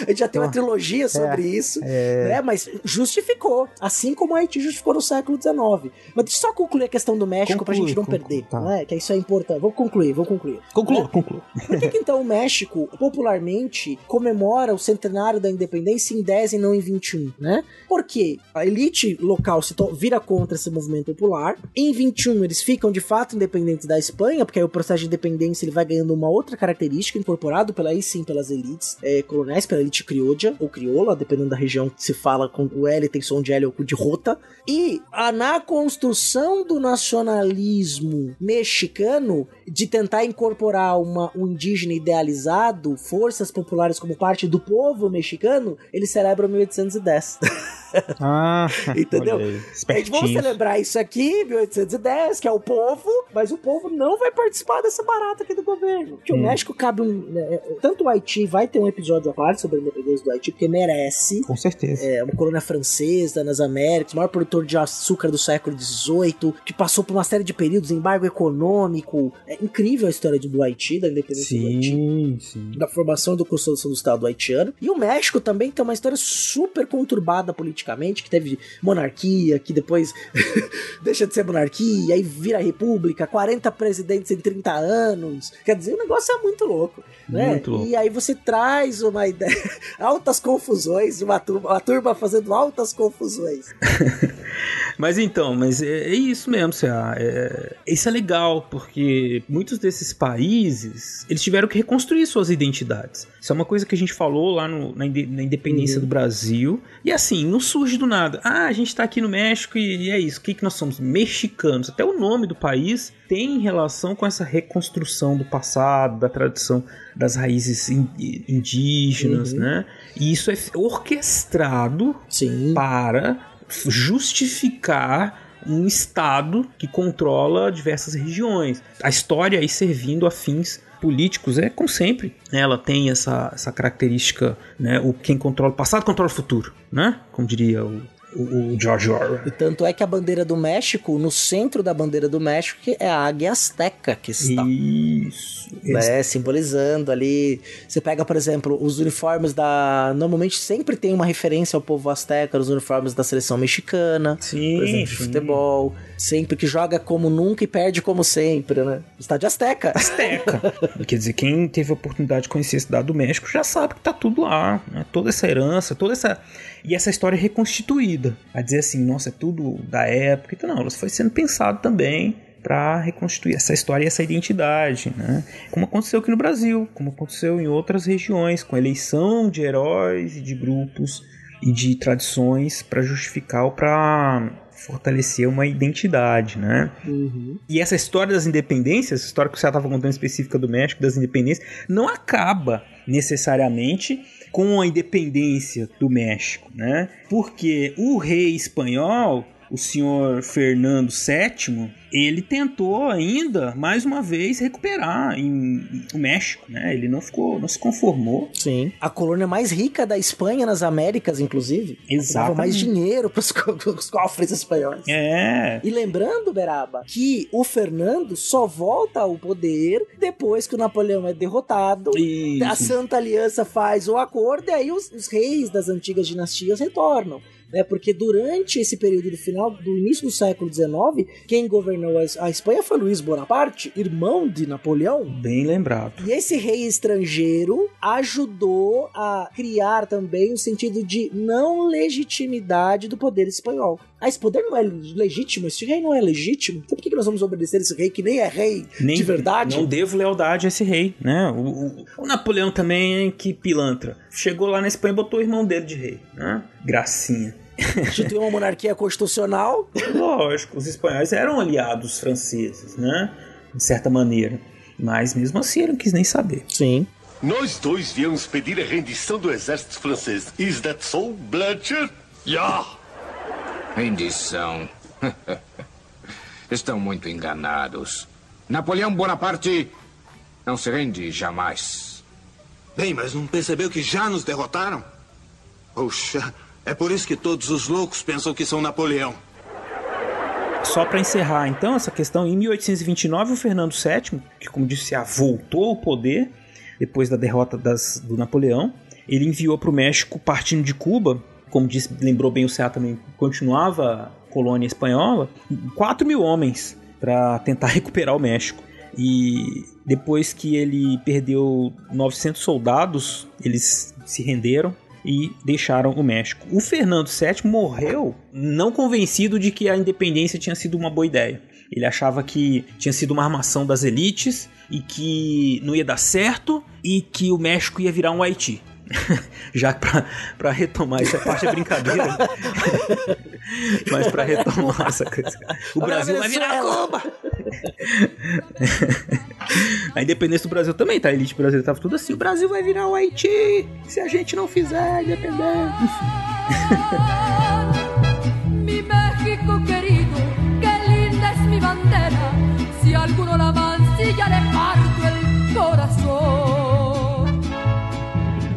A gente já tem uma trilogia sobre isso, é. né? Mas justificou, assim como Haiti justificou no século XIX. Mas deixa eu só concluir a questão do México Conclui, pra gente não conclui, perder, tá. né? Que isso é importante. Vou concluir, vou concluir. Conclua, Né? conclua. Por que, que então o México popularmente comemora o centenário da independência em 10 e não em 21, né? Porque a elite local se vira contra esse movimento popular. Em 21 eles ficam de fato independentes da Espanha, porque aí o processo de independência ele vai ganhando uma outra característica incorporado pela aí sim pelas elites eh, coloniais, pela elite criolla ou crioula, dependendo da região que se fala com o L tem som de L ou de rota. E a, na construção do nacionalismo mexicano de tentar incorporar uma, um indígena idealizado, forças populares como parte do povo mexicano, ele celebra 1810. Ah, Entendeu? A gente vamos celebrar isso aqui, 1810, que é o povo, mas o povo não vai participar dessa barata aqui do governo. O Hum. México cabe um. né, tanto o Haiti vai ter um episódio à parte sobre a independência do Haiti, porque merece. Com certeza. É uma colônia francesa nas Américas, o maior produtor de açúcar do século XVIII, que passou por uma série de períodos, embargo econômico. Incrível a história do Haiti, da independência do Haiti Sim, sim. da formação e da construção do Estado haitiano. E o México também tem uma história super conturbada politicamente, que teve monarquia, que depois deixa de ser monarquia, aí vira república, 40 presidentes em 30 anos. Quer dizer, o negócio é muito louco. Né? Muito louco. E aí você traz uma ideia, altas confusões, uma turma, uma turma fazendo altas confusões. Mas então, mas é, é isso mesmo, Cea. É, isso é legal, porque muitos desses países, eles tiveram que reconstruir suas identidades. Isso é uma coisa que a gente falou lá no- na, na independência do Brasil. E assim, não surge do nada. Ah, a gente tá aqui no México e, e é isso. O que, que nós somos? Mexicanos. Até o nome do país tem relação com essa reconstrução do passado, da tradição das raízes in- indígenas, Uhum. né? E isso é orquestrado Sim. para justificar um estado que controla diversas regiões. A história aí servindo a fins políticos é como sempre. Ela tem essa, essa característica, né? O quem controla o passado controla o futuro, né? Como diria o, o, o George Orwell. E tanto é que a bandeira do México, no centro da bandeira do México, é a águia azteca que está. Isso. né, simbolizando ali. Você pega, por exemplo, os uniformes da. Normalmente sempre tem uma referência ao povo azteca, os uniformes da seleção mexicana, Sim, por exemplo, de sim. futebol. Sempre que joga como nunca e perde como sempre, né? Estádio Azteca. Azteca. Quer dizer, quem teve a oportunidade de conhecer a cidade do México já sabe que tá tudo lá, né? Toda essa herança, toda essa. E essa história reconstituída. A dizer assim, nossa, é tudo da época. Então, não, ela foi sendo pensado também para reconstituir essa história e essa identidade, né? Como aconteceu aqui no Brasil, como aconteceu em outras regiões, com eleição de heróis e de grupos e de tradições para justificar ou para fortalecer uma identidade, né? Uhum. E essa história das independências, essa história que você estava contando específica do México, das independências, não acaba necessariamente com a independência do México, né? Porque o rei espanhol, o senhor Fernando VII, ele tentou ainda mais uma vez recuperar em, o México, né? Ele não ficou, não se conformou. Sim. A colônia mais rica da Espanha nas Américas, inclusive. Dava Exatamente. mais dinheiro para os cofres espanhóis. É. E lembrando, Beraba, que o Fernando só volta ao poder depois que o Napoleão é derrotado. Isso. A Santa Aliança faz o acordo e aí os, os reis das antigas dinastias retornam. Né, porque durante esse período do final, do início do século XIX, quem governou a, Espanha foi Luís Bonaparte, irmão de Napoleão. Bem lembrado. E esse rei estrangeiro ajudou a criar também o sentido de não legitimidade do poder espanhol. Ah, esse poder não é legítimo, esse rei não é legítimo. Então por que que nós vamos obedecer esse rei que nem é rei Nem- de verdade? Não devo lealdade a esse rei, né? O, o- o Napoleão também, hein, que pilantra. Chegou lá na Espanha e botou o irmão dele de rei, né? Gracinha. Instituiu uma monarquia constitucional. Lógico, os espanhóis eram aliados franceses, né? De certa maneira. Mas mesmo assim ele não quis nem saber. Sim. Nós dois viemos pedir a rendição do exército francês. Is that so, Blanchard? Já! Rendição. Estão muito enganados. Napoleão Bonaparte não se rende jamais. Bem, mas não percebeu que já nos derrotaram? Puxa, é por isso que todos os loucos pensam que são Napoleão. Só para encerrar, então, essa questão, em 1829, o Fernando VII, que, como disse, voltou ao poder depois da derrota das, do Napoleão, ele enviou para o México, partindo de Cuba, como disse, lembrou bem o Ceará também, continuava colônia espanhola, 4 mil homens para tentar recuperar o México. E depois que ele perdeu 900 soldados, eles se renderam e deixaram o México. O Fernando VII morreu não convencido de que a independência tinha sido uma boa ideia. Ele achava que tinha sido uma armação das elites e que não ia dar certo e que o México ia virar um Haiti. Já para retomar, essa parte é brincadeira. Mas para retomar essa coisa. O Brasil vai virar Cuba! a independência do Brasil também, tá? A elite brasileira tava tudo assim: o Brasil vai virar o Haiti se a gente não fizer independência.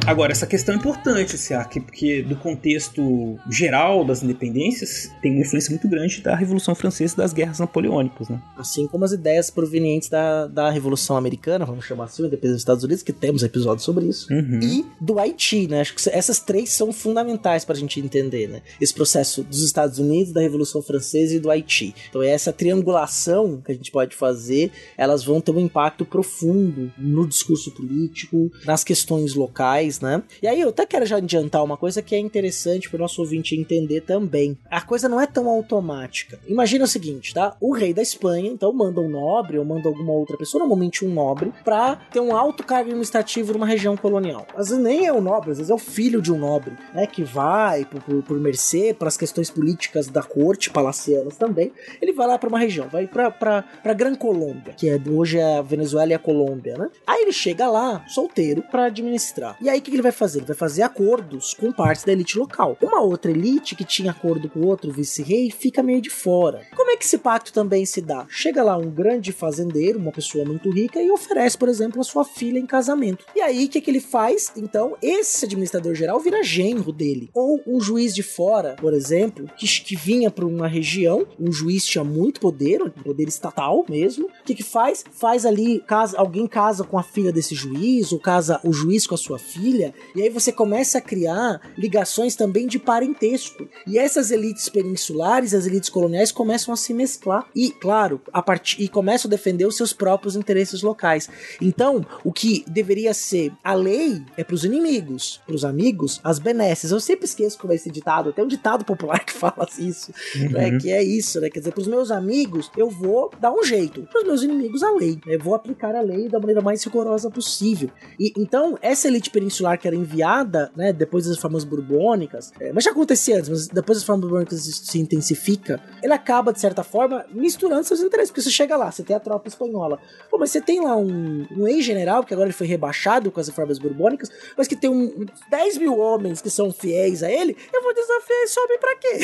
Agora, essa questão é importante, Siak, porque do contexto geral das independências tem uma influência muito grande da Revolução Francesa e das guerras napoleônicas, né? Assim como as ideias provenientes da, da Revolução Americana, vamos chamar assim, independência dos Estados Unidos, que temos episódios sobre isso, uhum. e do Haiti, né? Acho que essas três são fundamentais para a gente entender, né? Esse processo dos Estados Unidos, da Revolução Francesa e do Haiti. Então, essa triangulação que a gente pode fazer, elas vão ter um impacto profundo no discurso político, nas questões locais, né? E aí eu até quero já adiantar uma coisa que é interessante para o nosso ouvinte entender também. A coisa não é tão automática. Imagina o seguinte, tá? O rei da Espanha, então, manda um nobre ou manda alguma outra pessoa, normalmente um nobre, para ter um alto cargo administrativo numa região colonial. Às vezes nem é o nobre, às vezes é o filho de um nobre, né? Que vai por, por, por mercê, para as questões políticas da corte, palacianas também. Ele vai lá para uma região, vai para Gran Colômbia, que é hoje é a Venezuela e a Colômbia, né? Aí ele chega lá, solteiro, para administrar. E aí que ele vai fazer? Ele vai fazer acordos com partes da elite local. Uma outra elite que tinha acordo com outro vice-rei fica meio de fora. Como é que esse pacto também se dá? Chega lá um grande fazendeiro, uma pessoa muito rica, e oferece, por exemplo, a sua filha em casamento. E aí, o que, que ele faz? Então, esse administrador geral vira genro dele. Ou um juiz de fora, por exemplo, que, que vinha para uma região, um juiz tinha muito poder, um poder estatal mesmo. O que, que faz? Faz ali, casa, alguém casa com a filha desse juiz, ou casa o juiz com a sua filha, e aí você começa a criar ligações também de parentesco. E essas elites peninsulares, as elites coloniais começam a se mesclar e, claro, a partir e começam a defender os seus próprios interesses locais. Então, o que deveria ser a lei é para os inimigos, para os amigos, as benesses. Eu sempre esqueço como é esse ditado, tem um ditado popular que fala isso, uhum. né, que é isso, né? Quer dizer, para os meus amigos eu vou dar um jeito, para os meus inimigos a lei. Eu vou aplicar a lei da maneira mais rigorosa possível. E então essa elite peninsular que era enviada, né, depois das reformas borbônicas, é, mas já acontecia antes, mas depois das reformas borbônicas se intensifica, ele acaba, de certa forma, misturando seus interesses, porque você chega lá, você tem a tropa espanhola, pô, mas você tem lá um, um ex-general, que agora ele foi rebaixado com as reformas borbônicas, mas que tem um, 10 mil homens que são fiéis a ele, eu vou desafiar esse homem pra quê?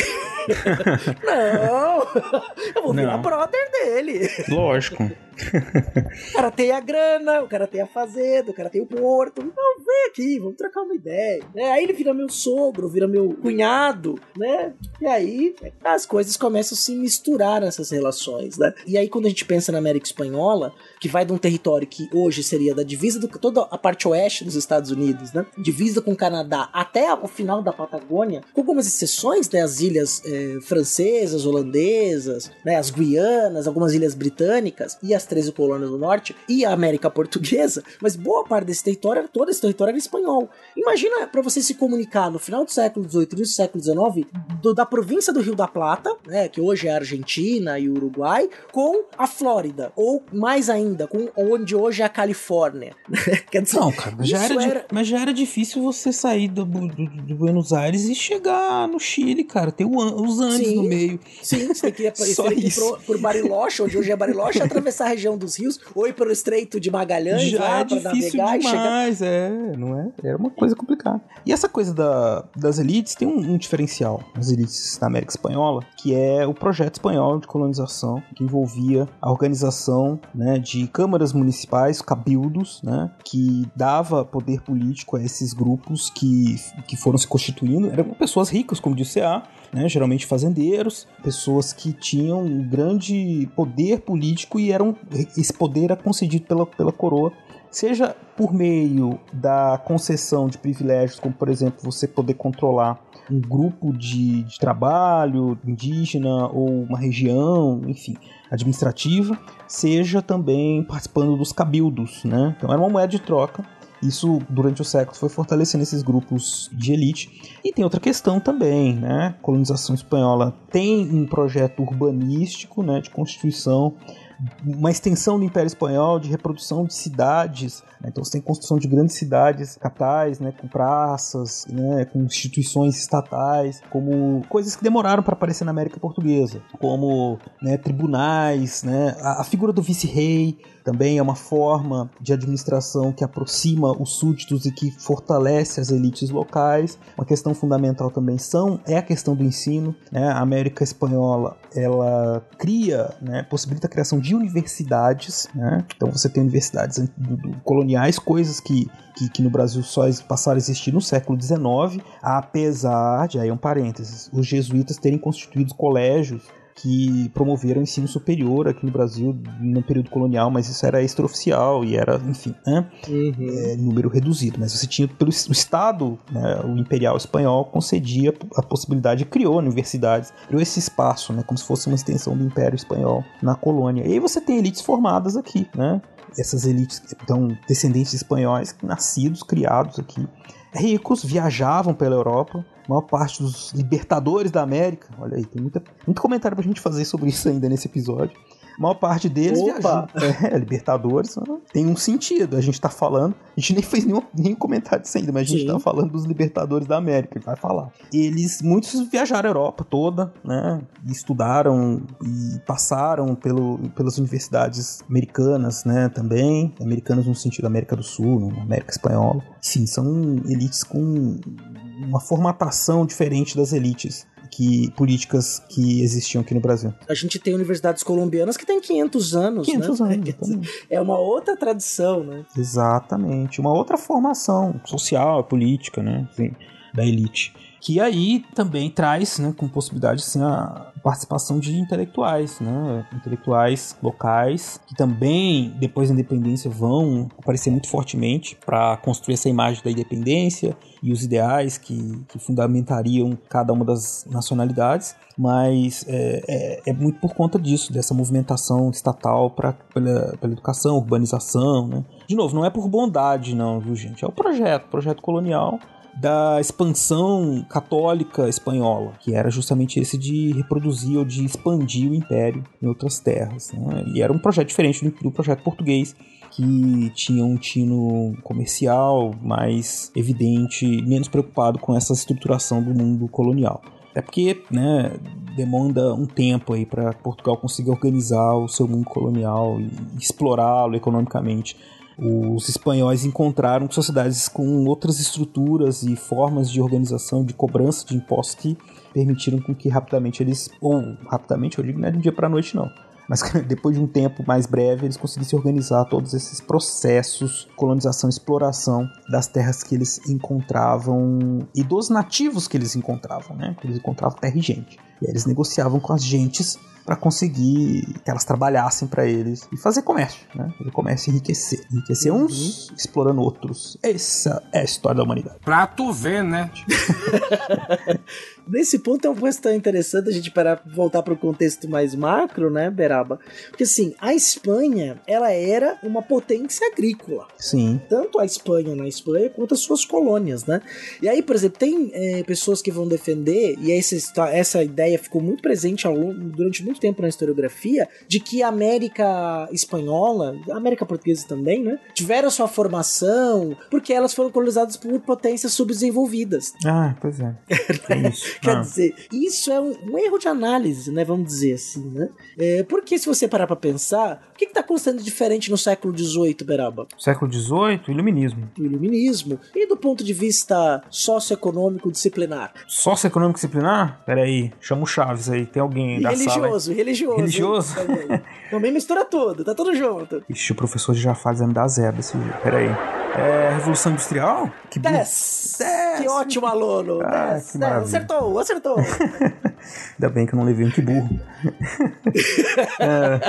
Não, eu vou virar Não. brother dele. Lógico. O cara tem a grana, o cara tem a fazenda, o cara tem o porto. Então vem aqui, vamos trocar uma ideia. Né? Aí ele vira meu sogro, vira meu cunhado, né? E aí as coisas começam a se misturar nessas relações, né? E aí quando a gente pensa na América Espanhola, que vai de um território que hoje seria da divisa do toda a parte oeste dos Estados Unidos, né? Divisa com o Canadá até o final da Patagônia, com algumas exceções, né? As ilhas eh, francesas, holandesas, né? As Guianas, algumas ilhas britânicas e as 13 colônias do norte e a América Portuguesa, mas boa parte desse território, todo esse território era espanhol. Imagina para você se comunicar no final do século XVIII e do século XIX do, da província do Rio da Plata, né, que hoje é a Argentina e o Uruguai, com a Flórida, ou mais ainda, com onde hoje é a Califórnia. Quer dizer, Não, cara, mas já era, era... mas já era difícil você sair do, do, do, Buenos Aires e chegar no Chile, cara. Tem o, os Andes sim, no meio. Sim, você tem que ir, Só isso. por, por Bariloche, onde hoje é Bariloche, atravessar a região dos rios, ou ir pelo Estreito de Magalhães Já lá é pra difícil navegar e chegar. demais, é, não é? Era uma coisa complicada. E essa coisa da- das elites tem um, um diferencial nas elites da América Espanhola, que é o projeto espanhol de colonização, que envolvia a organização né, de câmaras municipais, cabildos, né, que dava poder político a esses grupos que, que foram se constituindo. Eram pessoas ricas, como disse a né, geralmente fazendeiros, pessoas que tinham um grande poder político e eram esse poder era concedido pela, pela coroa seja por meio da concessão de privilégios, como por exemplo você poder controlar um grupo de, de trabalho indígena ou uma região, enfim, administrativa, seja também participando dos cabildos, né? Então era uma moeda de troca. Isso, durante o século, foi fortalecendo esses grupos de elite. E tem outra questão também, né? A colonização espanhola tem um projeto urbanístico, né, de constituição uma extensão do Império Espanhol de reprodução de cidades. né? Então você tem construção de grandes cidades capitais, né, com praças, né, com instituições estatais, como coisas que demoraram para aparecer na América Portuguesa, como né, tribunais, né, a, a figura do vice-rei também é uma forma de administração que aproxima os súditos e que fortalece as elites locais. Uma questão fundamental também são é a questão do ensino. Né? A América Espanhola ela cria, né, possibilita a criação de universidades. Né? Então você tem universidades coloniais, coisas que, que, que no Brasil só passaram a existir no século XIX, apesar de, aí é um parênteses, os jesuítas terem constituído colégios que promoveram o ensino superior aqui no Brasil no período colonial, mas isso era extraoficial e era, enfim, né, é, número reduzido. Mas você tinha, pelo o Estado, né, o imperial espanhol concedia a possibilidade, criou universidades, criou esse espaço, né, como se fosse uma extensão do Império Espanhol na colônia. E aí você tem elites formadas aqui, né, essas elites, então, descendentes de espanhóis, nascidos, criados aqui, ricos, viajavam pela Europa. Maior parte dos libertadores da América, olha aí, tem muita, muito comentário pra gente fazer sobre isso ainda nesse episódio. A maior parte deles Opa! viajou. É, Libertadores ah, tem um sentido. A gente tá falando, a gente nem fez nenhum, nenhum comentário disso ainda, mas a gente Sim. tá falando dos Libertadores da América, vai falar. Eles, muitos viajaram a Europa toda, né? E estudaram e passaram pelo, pelas universidades americanas, né? Também, americanas no sentido da América do Sul, né, América Espanhola. Sim, são elites com uma formatação diferente das elites que políticas que existiam aqui no Brasil. A gente tem universidades colombianas que têm 500 anos, 500 né? anos. É uma outra tradição, né? Exatamente. Uma outra formação social, política, né? Assim, da elite. Que aí também traz, né, com possibilidade, assim, a participação de intelectuais, né? Intelectuais locais, que também, depois da independência, vão aparecer muito fortemente para construir essa imagem da independência e os ideais que, que fundamentariam cada uma das nacionalidades mas é, é, é muito por conta disso, dessa movimentação estatal pra, pela, pela educação, urbanização, né? De novo, não é por bondade não, viu gente? É o projeto, projeto colonial da expansão católica espanhola, que era justamente esse de reproduzir ou de expandir o império em outras terras. né? E era um projeto diferente do, projeto português, que tinha um tino comercial mais evidente, menos preocupado com essa estruturação do mundo colonial. É porque, né, demanda um tempo aí para Portugal conseguir organizar o seu mundo colonial e explorá-lo economicamente. Os espanhóis encontraram sociedades com outras estruturas e formas de organização, de cobrança de impostos que permitiram com que rapidamente eles, ou rapidamente eu digo, não é de um dia para noite não, mas depois de um tempo mais breve eles conseguissem organizar todos esses processos, colonização, exploração das terras que eles encontravam e dos nativos que eles encontravam, né? Eles encontravam terra e gente. E aí eles negociavam com as gentes para conseguir que elas trabalhassem para eles e fazer comércio, né? Fazer comércio e enriquecer. Enriquecer uns, explorando outros. Essa é a história da humanidade. Pra tu ver, né? Nesse ponto é uma questão interessante a gente parar voltar para o contexto mais macro, né, Beraba? Porque assim, a Espanha, ela era uma potência agrícola. Sim. Tanto a Espanha na Espanha quanto as suas colônias, né? E aí, por exemplo, tem é, pessoas que vão defender, e essa, essa ideia ficou muito presente ao durante muito tempo na historiografia de que a América espanhola, a América portuguesa também, né, tiveram sua formação porque elas foram colonizadas por potências subdesenvolvidas. Ah, pois é. Quer Ah. dizer, isso é um, um erro de análise, né? Vamos dizer assim, né? É, porque se você parar pra pensar, o que, que tá acontecendo diferente no século XVIII, Beraba? Século XVIII, iluminismo. O iluminismo. E do ponto de vista socioeconômico disciplinar? Socioeconômico disciplinar? Peraí, chama o Chaves aí, tem alguém E da sala. religioso, aí. religioso. Religioso? Também. Também mistura tudo, tá tudo junto. Ixi, o professor de Jafales vai me dar zero desse dia. Peraí. É Revolução Industrial? Que bu- 10! Que ótimo aluno! Ah, 10, que 10, maravilha. acertou, acertou! Ainda bem que eu não levei um que burro. É.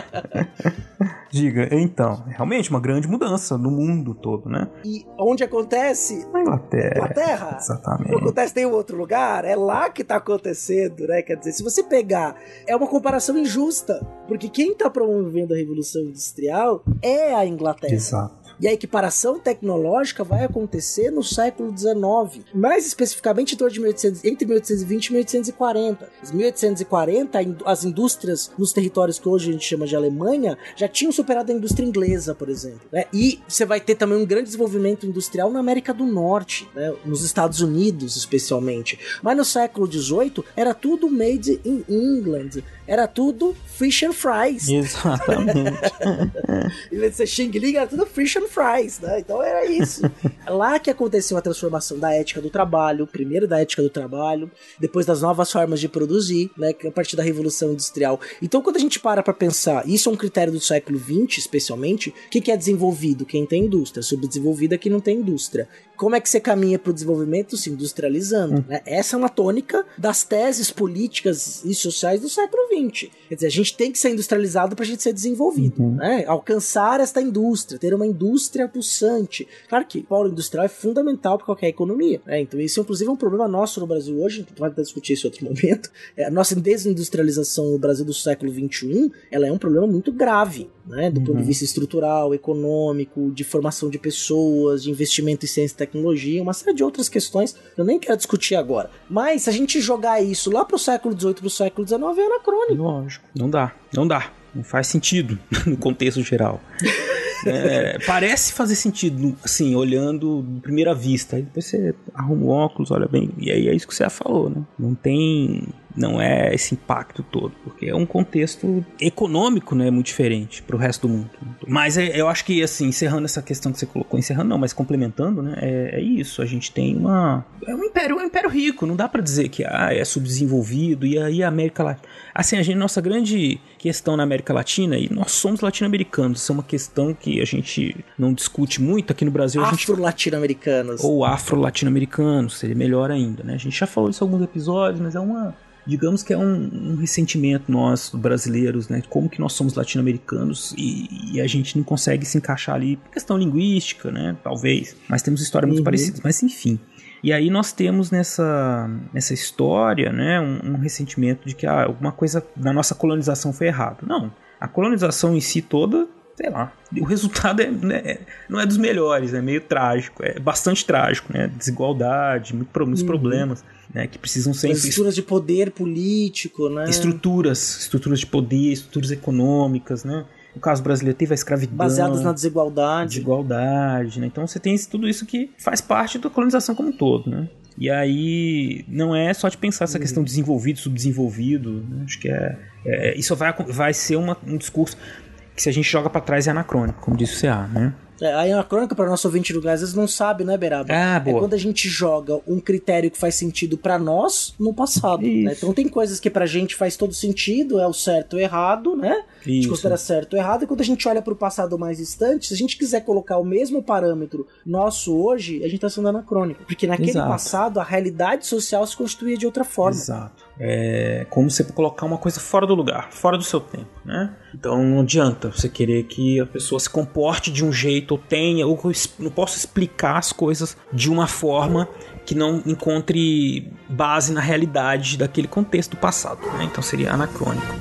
Diga, então, realmente uma grande mudança no mundo todo, né? e onde acontece? Na Inglaterra. Inglaterra. Exatamente. Não acontece em outro lugar, é lá que tá acontecendo, né? Quer dizer, se você pegar, é uma comparação injusta, porque quem tá promovendo a Revolução Industrial é a Inglaterra. Exato. E a equiparação tecnológica vai acontecer no século XIX, mais especificamente em torno de 1800 entre 1820 e 1840. Em 1840, a in- as indústrias nos territórios que hoje a gente chama de Alemanha já tinham superado a indústria inglesa, por exemplo. né? E você vai ter também um grande desenvolvimento industrial na América do Norte, né? nos Estados Unidos especialmente. Mas no século XVIII era tudo made in England, era tudo fish and fries. Exatamente. Em vez de ser Xing Ling, era tudo fish and fries, né? Então era isso. É lá que aconteceu a transformação da ética do trabalho, primeiro da ética do trabalho, depois das novas formas de produzir, né? é A partir da Revolução Industrial. Então, quando a gente para pra pensar, isso é um critério do século XX, especialmente, o que, que é desenvolvido? Quem tem indústria. Subdesenvolvido é quem não tem indústria. Como é que você caminha pro desenvolvimento? Se industrializando. né? Essa é uma tônica das teses políticas e sociais do século XX. Quer dizer, a gente tem que ser industrializado pra gente ser desenvolvido. né? Alcançar esta indústria, ter uma indústria pulsante. Claro que o polo industrial é fundamental para qualquer economia. né? Então, isso, inclusive, é um problema nosso no Brasil hoje. A gente vai discutir isso em outro momento. É, a nossa desindustrialização no Brasil do século XXI ela é um problema muito grave. Né? Do ponto de vista estrutural, econômico, de formação de pessoas, de investimento em ciência e tecnologia, uma série de outras questões que eu nem quero discutir agora. Mas se a gente jogar isso lá pro século XVIII, pro século XIX, é anacrônico. Lógico. Não dá, não dá. Não faz sentido no contexto geral. É, parece fazer sentido, assim, olhando de primeira vista. Aí depois você arruma o óculos, olha bem. E aí é isso que você já falou, né? Não tem. Não é esse impacto todo, porque é um contexto econômico, né? Muito diferente pro resto do mundo. Mas é- eu acho que, assim, encerrando essa questão que você colocou, encerrando não, mas complementando, né? É, é isso. A gente tem uma. É um império, é um império rico. Não dá pra dizer que ah, é subdesenvolvido. E aí a América Latina. Assim, a gente, nossa grande questão na América Latina, e nós somos latino-americanos, isso é uma questão que a gente não discute muito aqui no Brasil. Afro-latino-americanos. ou afro-latino-americanos, seria melhor ainda, né? A gente já falou isso em alguns episódios, mas é uma. Digamos que é um, um ressentimento nosso, brasileiros, né? Como que nós somos latino-americanos e, e a gente não consegue se encaixar ali por questão linguística, né? Talvez. Mas temos histórias muito Uhum. parecidas. Mas enfim. E aí nós temos nessa, nessa história, né? Um, um ressentimento de que ah, alguma coisa na nossa colonização foi errado. Não. A colonização em si toda sei lá, o resultado é, né, não é dos melhores, é meio trágico, é bastante trágico, né? Desigualdade, muitos Uhum. problemas, né? Que precisam ser As estruturas de poder político, né? estruturas, estruturas de poder, estruturas econômicas, né? No caso brasileiro teve a escravidão. Baseadas na desigualdade. Desigualdade, né? Então você tem tudo isso que faz parte da colonização como um todo, né? E aí não é só de pensar essa questão de desenvolvido, subdesenvolvido. né? Acho que é, é- isso vai, vai ser uma- um discurso que se a gente joga pra trás é anacrônico, como disse o CA, né? É, aí a crônica para nosso ouvinte do Gás, às vezes não sabe, né, Beraba? Ah, É boa. quando a gente joga um critério que faz sentido pra nós no passado. né? Então tem coisas que pra gente faz todo sentido, é o certo ou errado, né? A gente Isso. considera certo ou errado, e quando a gente olha pro passado mais distante, se a gente quiser colocar o mesmo parâmetro nosso hoje, a gente tá sendo anacrônico. Porque naquele Exato. passado a realidade social se constituía de outra forma. Exato. É como você colocar uma coisa fora do lugar, fora do seu tempo, né? Então não adianta você querer que a pessoa se comporte de um jeito ou tenha, ou não posso explicar as coisas de uma forma que não encontre base na realidade daquele contexto do passado, né? Então seria anacrônico.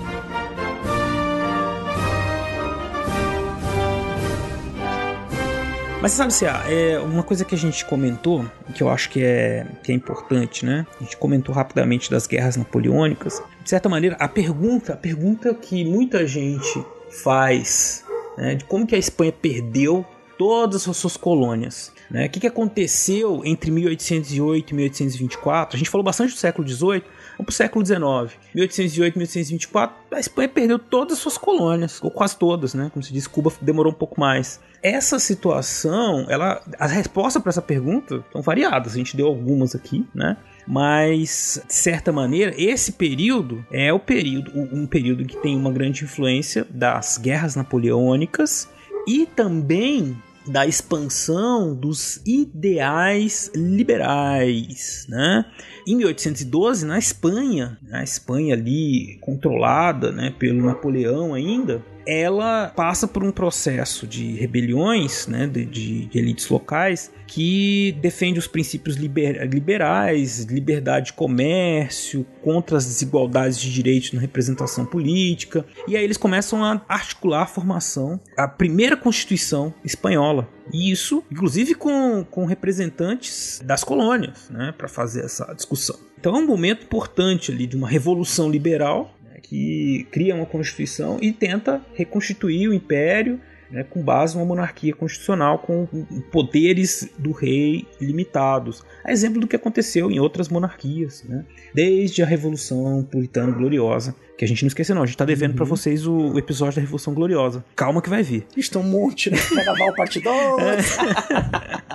Mas sabe, Cia, é uma coisa que a gente comentou, que eu acho que é, que é importante, né? A gente comentou rapidamente das guerras napoleônicas, de certa maneira, a pergunta, a pergunta que muita gente faz, né, de como que a Espanha perdeu todas as suas colônias. Né? O que, que aconteceu entre 1808 e 1824? A gente falou bastante do século XVIII, vamos para o século XIX. 1808 e 1824, a Espanha perdeu todas as suas colônias, ou quase todas, né? Como se diz, Cuba demorou um pouco mais. Essa situação, ela, as respostas para essa pergunta são variadas. A gente deu algumas aqui, né? Mas, de certa maneira, esse período é o período, um período que tem uma grande influência das guerras napoleônicas e também da expansão dos ideais liberais, né? Em 1812, na Espanha, a Espanha ali controlada, né, pelo Napoleão ainda, ela passa por um processo de rebeliões, né, de, de, de elites locais que defende os princípios liber, liberais, liberdade de comércio, contra as desigualdades de direitos na representação política. E aí eles começam a articular a formação, a primeira Constituição espanhola. E isso, inclusive, com, com representantes das colônias, né, para fazer essa discussão. Então é um momento importante ali de uma revolução liberal que cria uma constituição e tenta reconstituir o império né, com base numa monarquia constitucional com poderes do rei limitados. A exemplo do que aconteceu em outras monarquias, né, desde a Revolução Puritana Gloriosa, que a gente não esquece não, a gente tá devendo uhum. para vocês o, o, episódio da Revolução Gloriosa. Calma que vai vir. Isto é um monte, né? Carnaval parte 2.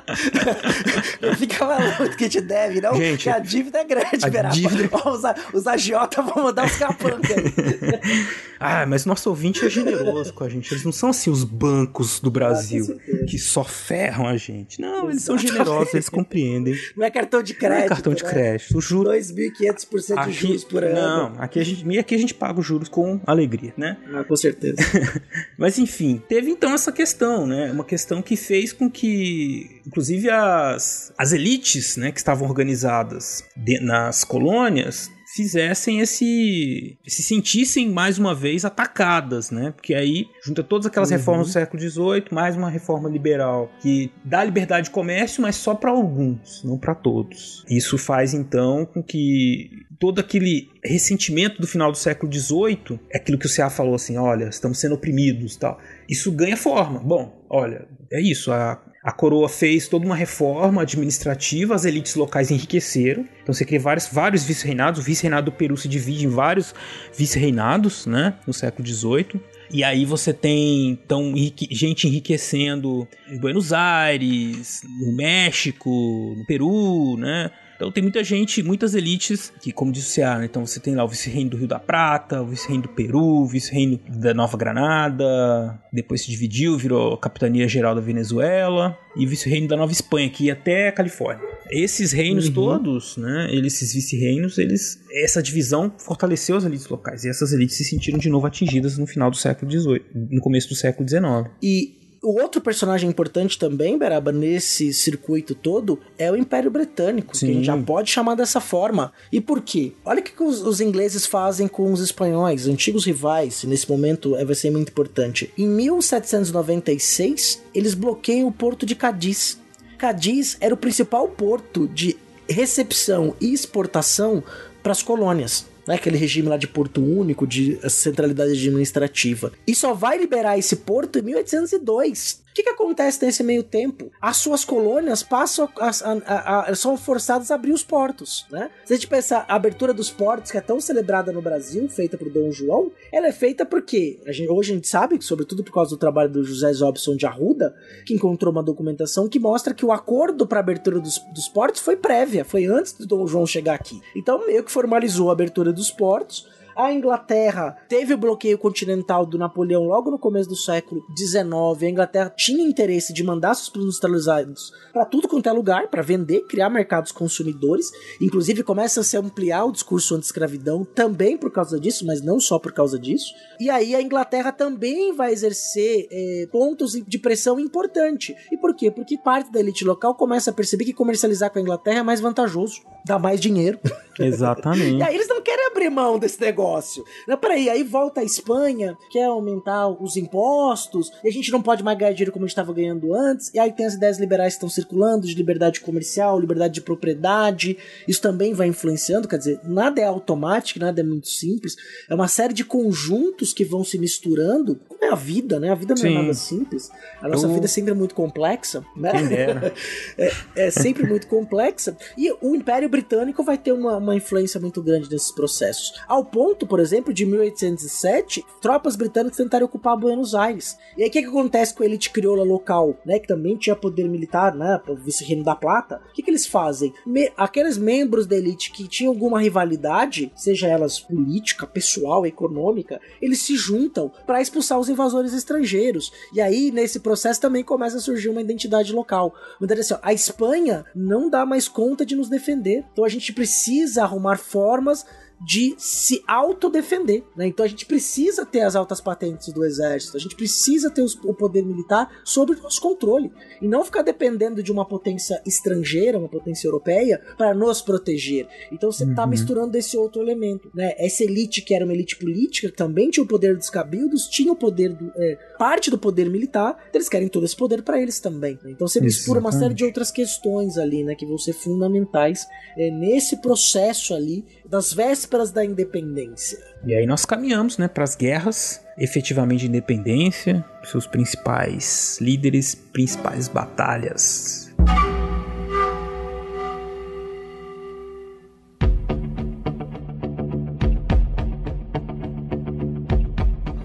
Fica maluco que te deve, não? Gente, que a dívida é grande, a dívida... Os, os agiota vão mandar os capangas Ah, mas nosso ouvinte é generoso com a gente. Eles não são assim os bancos do Brasil ah, que só ferram a gente. Não, eles são generosos, eles compreendem. Não é cartão de crédito. Não é cartão de né? crédito. O juro... 2.500% de juros por ano. Não, aqui a gente, aqui a gente paga os juros com alegria, né? Ah, com certeza. Mas enfim, teve então essa questão, né? Uma questão que fez com que, inclusive, as, as elites, né, que estavam organizadas de, nas colônias fizessem esse. se sentissem mais uma vez atacadas, né? Porque aí junta todas aquelas uhum. reformas do século XVIII, mais uma reforma liberal que dá liberdade de comércio, mas só para alguns, não para todos. Isso faz então com que todo aquele ressentimento do final do século XVIII, é aquilo que o CA falou assim, olha, estamos sendo oprimidos, tal. Isso ganha forma. Bom, olha, é isso. A a coroa fez toda uma reforma administrativa, as elites locais enriqueceram. Então você cria vários, vários vice-reinados. O vice-reinado do Peru se divide em vários vice-reinados, né? No século XVIII. E aí você tem então gente enriquecendo em Buenos Aires, no México, no Peru, né? Então tem muita gente, muitas elites, que como disse o Ceará, né? então você tem lá o vice-reino do Rio da Prata, o vice-reino do Peru, o vice-reino da Nova Granada, depois se dividiu, virou a capitania geral da Venezuela, e o vice-reino da Nova Espanha, que ia até a Califórnia. Esses reinos uhum. todos, né, esses vice-reinos, eles, essa divisão fortaleceu as elites locais, e essas elites se sentiram de novo atingidas no final do século XVIII, no começo do século XIX. E o outro personagem importante também, Beraba, nesse circuito todo é o Império Britânico, Sim. que a gente já pode chamar dessa forma. E por quê? Olha o que os, os ingleses fazem com os espanhóis, antigos rivais, nesse momento é, vai ser muito importante. Em 1796, eles bloqueiam o porto de Cadiz. Cadiz era o principal porto de recepção e exportação para as colônias né, aquele regime lá de porto único, de centralidade administrativa. E só vai liberar esse porto em 1802 que, que acontece nesse meio tempo? As suas colônias passam a, a, a, são forçadas a abrir os portos, né? Se a gente pensar a abertura dos portos, que é tão celebrada no Brasil, feita por Dom João, ela é feita porque a gente, hoje a gente sabe, sobretudo por causa do trabalho do José Jobson de Arruda, que encontrou uma documentação que mostra que o acordo para a abertura dos, dos portos foi prévia, foi antes do Dom João chegar aqui. Então meio que formalizou a abertura dos portos a Inglaterra teve o bloqueio continental do Napoleão logo no começo do século XIX. A Inglaterra tinha interesse de mandar seus produtos industrializados para tudo quanto é lugar, para vender, criar mercados consumidores. Inclusive começa a se ampliar o discurso anti-escravidão também por causa disso, mas não só por causa disso. E aí a Inglaterra também vai exercer é, pontos de pressão importante. E por quê? Porque parte da elite local começa a perceber que comercializar com a Inglaterra é mais vantajoso, dá mais dinheiro. Exatamente. e aí eles não querem abrir mão desse negócio. Não, peraí, aí volta a Espanha, quer aumentar os impostos, e a gente não pode mais ganhar dinheiro como a gente estava ganhando antes, e aí tem as ideias liberais que estão circulando, de liberdade comercial, liberdade de propriedade, isso também vai influenciando, quer dizer, nada é automático, nada é muito simples, é uma série de conjuntos que vão se misturando, como é a vida, né? A vida não Sim. é nada simples, a nossa Eu- vida sempre é muito complexa, né? É, é sempre muito complexa. E o Império Britânico vai ter uma, uma influência muito grande nesses processos. Ao ponto, por exemplo, de 1807, tropas britânicas tentarem ocupar Buenos Aires. E aí o que, que acontece com a elite crioula local, né? Que também tinha poder militar, né? Vice-reino da Plata. O que, que eles fazem? Me- aqueles membros da elite que tinham alguma rivalidade, seja elas política, pessoal, econômica, eles se juntam para expulsar os invasores estrangeiros. E aí, nesse processo, também começa a surgir uma identidade local. Uma assim, a Espanha não dá mais conta de nos defender. Então a gente precisa arrumar formas de se autodefender, né? Então a gente precisa ter as altas patentes do exército, a gente precisa ter os- o poder militar sob o nosso controle e não ficar dependendo de uma potência estrangeira, uma potência europeia, para nos proteger. Então você está Uhum. misturando esse outro elemento, né? Essa elite que era uma elite política, que também tinha o poder dos cabildos, tinha o poder do é, parte do poder militar, então eles querem todo esse poder para eles também. né? Então você mistura uma série de outras questões ali, né, que vão ser fundamentais é, nesse processo ali das vésperas da independência. E aí nós caminhamos, né, para as guerras, efetivamente de independência, seus principais líderes, principais batalhas.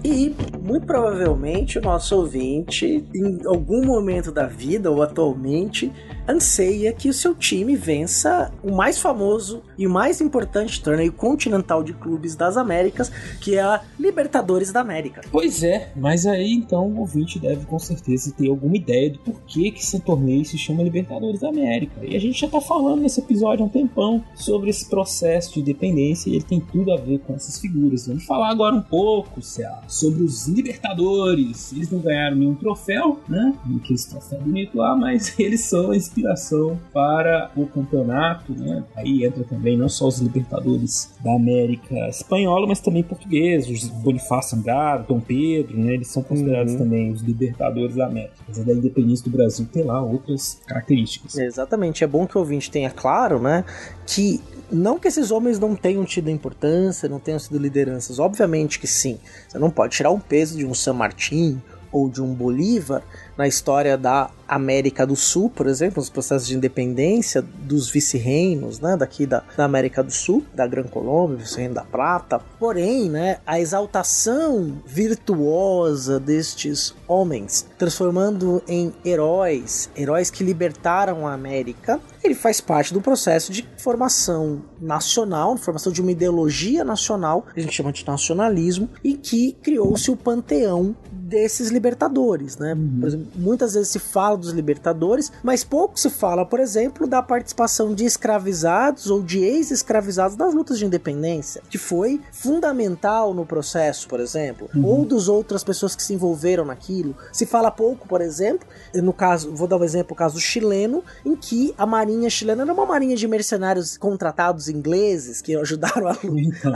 E muito provavelmente o nosso ouvinte, em algum momento da vida ou atualmente, anseia que o seu time vença o mais famoso e o mais importante torneio continental de clubes das Américas, que é a Libertadores da América. Pois é, mas aí então o ouvinte deve com certeza ter alguma ideia do porquê que esse torneio se chama Libertadores da América. E a gente já tá falando nesse episódio há um tempão sobre esse processo de independência e ele tem tudo a ver com essas figuras. Vamos falar agora um pouco, Céu, sobre os Libertadores. Eles não ganharam nenhum troféu, né? Aquele troféu bonito lá, mas eles são inspiração para o campeonato, né? Aí entra também não só os Libertadores da América Espanhola, mas também portugueses, Bonifácio Andrade, Dom Pedro, né? Eles são considerados também os Libertadores da América. Apesar da independência do Brasil ter lá outras características. Exatamente, é bom que o ouvinte tenha claro, né, que não que esses homens não tenham tido importância, não tenham sido lideranças, obviamente que sim. Você não pode tirar um peso de um San Martín ou de um Bolívar na história da América do Sul, por exemplo, nos processos de independência dos vice-reinos, né, daqui da, da América do Sul, da Gran Colômbia, vice-reino da Prata. Porém, né, a exaltação virtuosa destes homens, transformando em heróis, heróis que libertaram a América, ele faz parte do processo de formação nacional, formação de uma ideologia nacional, que a gente chama de nacionalismo, e que criou-se o panteão desses libertadores, né? Por exemplo, muitas vezes se fala dos libertadores, mas pouco se fala, por exemplo, da participação de escravizados ou de ex-escravizados nas lutas de independência, que foi fundamental no processo, por exemplo, ou dos outras pessoas que se envolveram naquilo. Se fala pouco, por exemplo, no caso, vou dar um exemplo, o caso chileno, em que a marinha chilena era uma marinha de mercenários contratados ingleses que ajudaram a,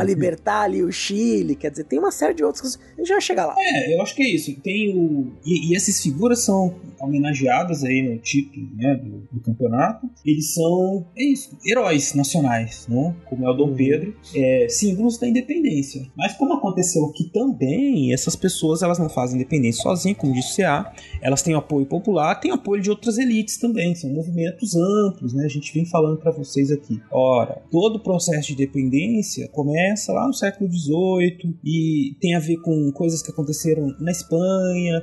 a libertar ali o Chile, quer dizer, tem uma série de outras coisas. A gente vai chegar lá. É, eu acho que é isso. Tem o. E, e essas figuras são homenageadas aí no título né, do, do campeonato. Eles são, é isso, heróis nacionais, né? Como é o Dom Pedro, é, símbolos da independência. Mas como aconteceu aqui também, essas pessoas elas não fazem independência sozinhas, como disse o CA, elas têm apoio popular, têm apoio de outras elites também, são movimentos amplos, né? A gente vem falando para vocês aqui. Ora, todo o processo de independência começa lá no século XVIII e tem a ver com coisas que aconteceram na Espanha,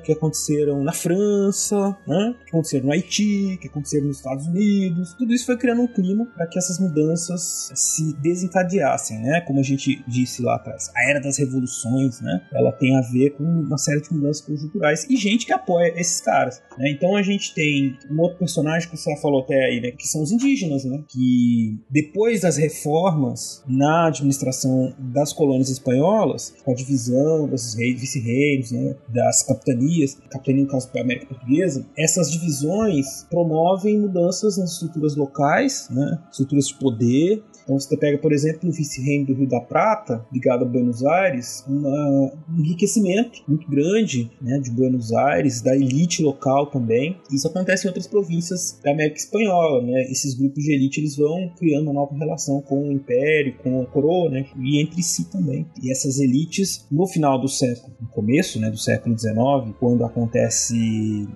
que aconteceram na França, né? que aconteceram no Haiti, que aconteceram nos Estados Unidos. Tudo isso foi criando um clima para que essas mudanças se desencadeassem, né? Como a gente disse lá atrás, a era das revoluções, né? Ela tem a ver com uma série de mudanças conjunturais e gente que apoia esses caras. Né? Então a gente tem um outro personagem que você falou até aí, né? Que são os indígenas, né? Que depois das reformas na administração das colônias espanholas, com a divisão dos reis, vice-reinos, né? Das capitanias, capitania no caso da América Portuguesa? Essas divisões promovem mudanças nas estruturas locais, né? estruturas de poder, então você pega, por exemplo, o vice-reino do Rio da Prata, ligado a Buenos Aires, uma, um enriquecimento muito grande né, de Buenos Aires, da elite local também. Isso acontece em outras províncias da América Espanhola. Né? Esses grupos de elite eles vão criando uma nova relação com o Império, com a coroa, né? e entre si também. E essas elites, no final do século, no começo né, do século XIX, quando acontece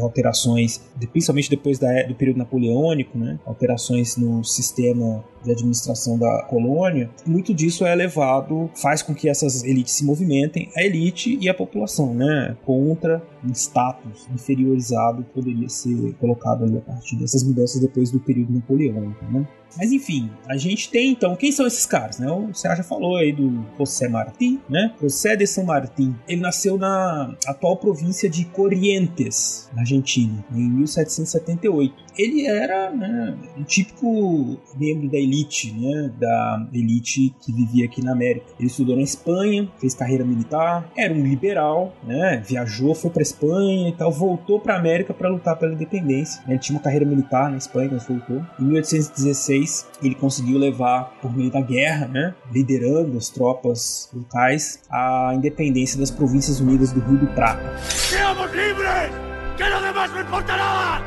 alterações, principalmente depois da, do período napoleônico, né? alterações no sistema de administração da colônia, muito disso é levado, faz com que essas elites se movimentem, a elite e a população, né, contra um status inferiorizado que poderia ser colocado ali a partir dessas mudanças depois do período napoleônico, né. Mas enfim, a gente tem então, quem são esses caras, né? O já falou aí do José Martí, né? José de San Martín. Ele nasceu na atual província de Corrientes, na Argentina, em 1778. Ele era né, um típico membro da elite, né? Da elite que vivia aqui na América. Ele estudou na Espanha, fez carreira militar, era um liberal, né? Viajou, foi para Espanha e tal, voltou para América para lutar pela independência. Ele tinha uma carreira militar na Espanha, mas voltou. Em 1816 ele conseguiu levar, por meio da guerra, né, liderando as tropas locais, a independência das Províncias Unidas do Rio do Prata. ¡Seamos libres! ¡Que lo demás no importa nada!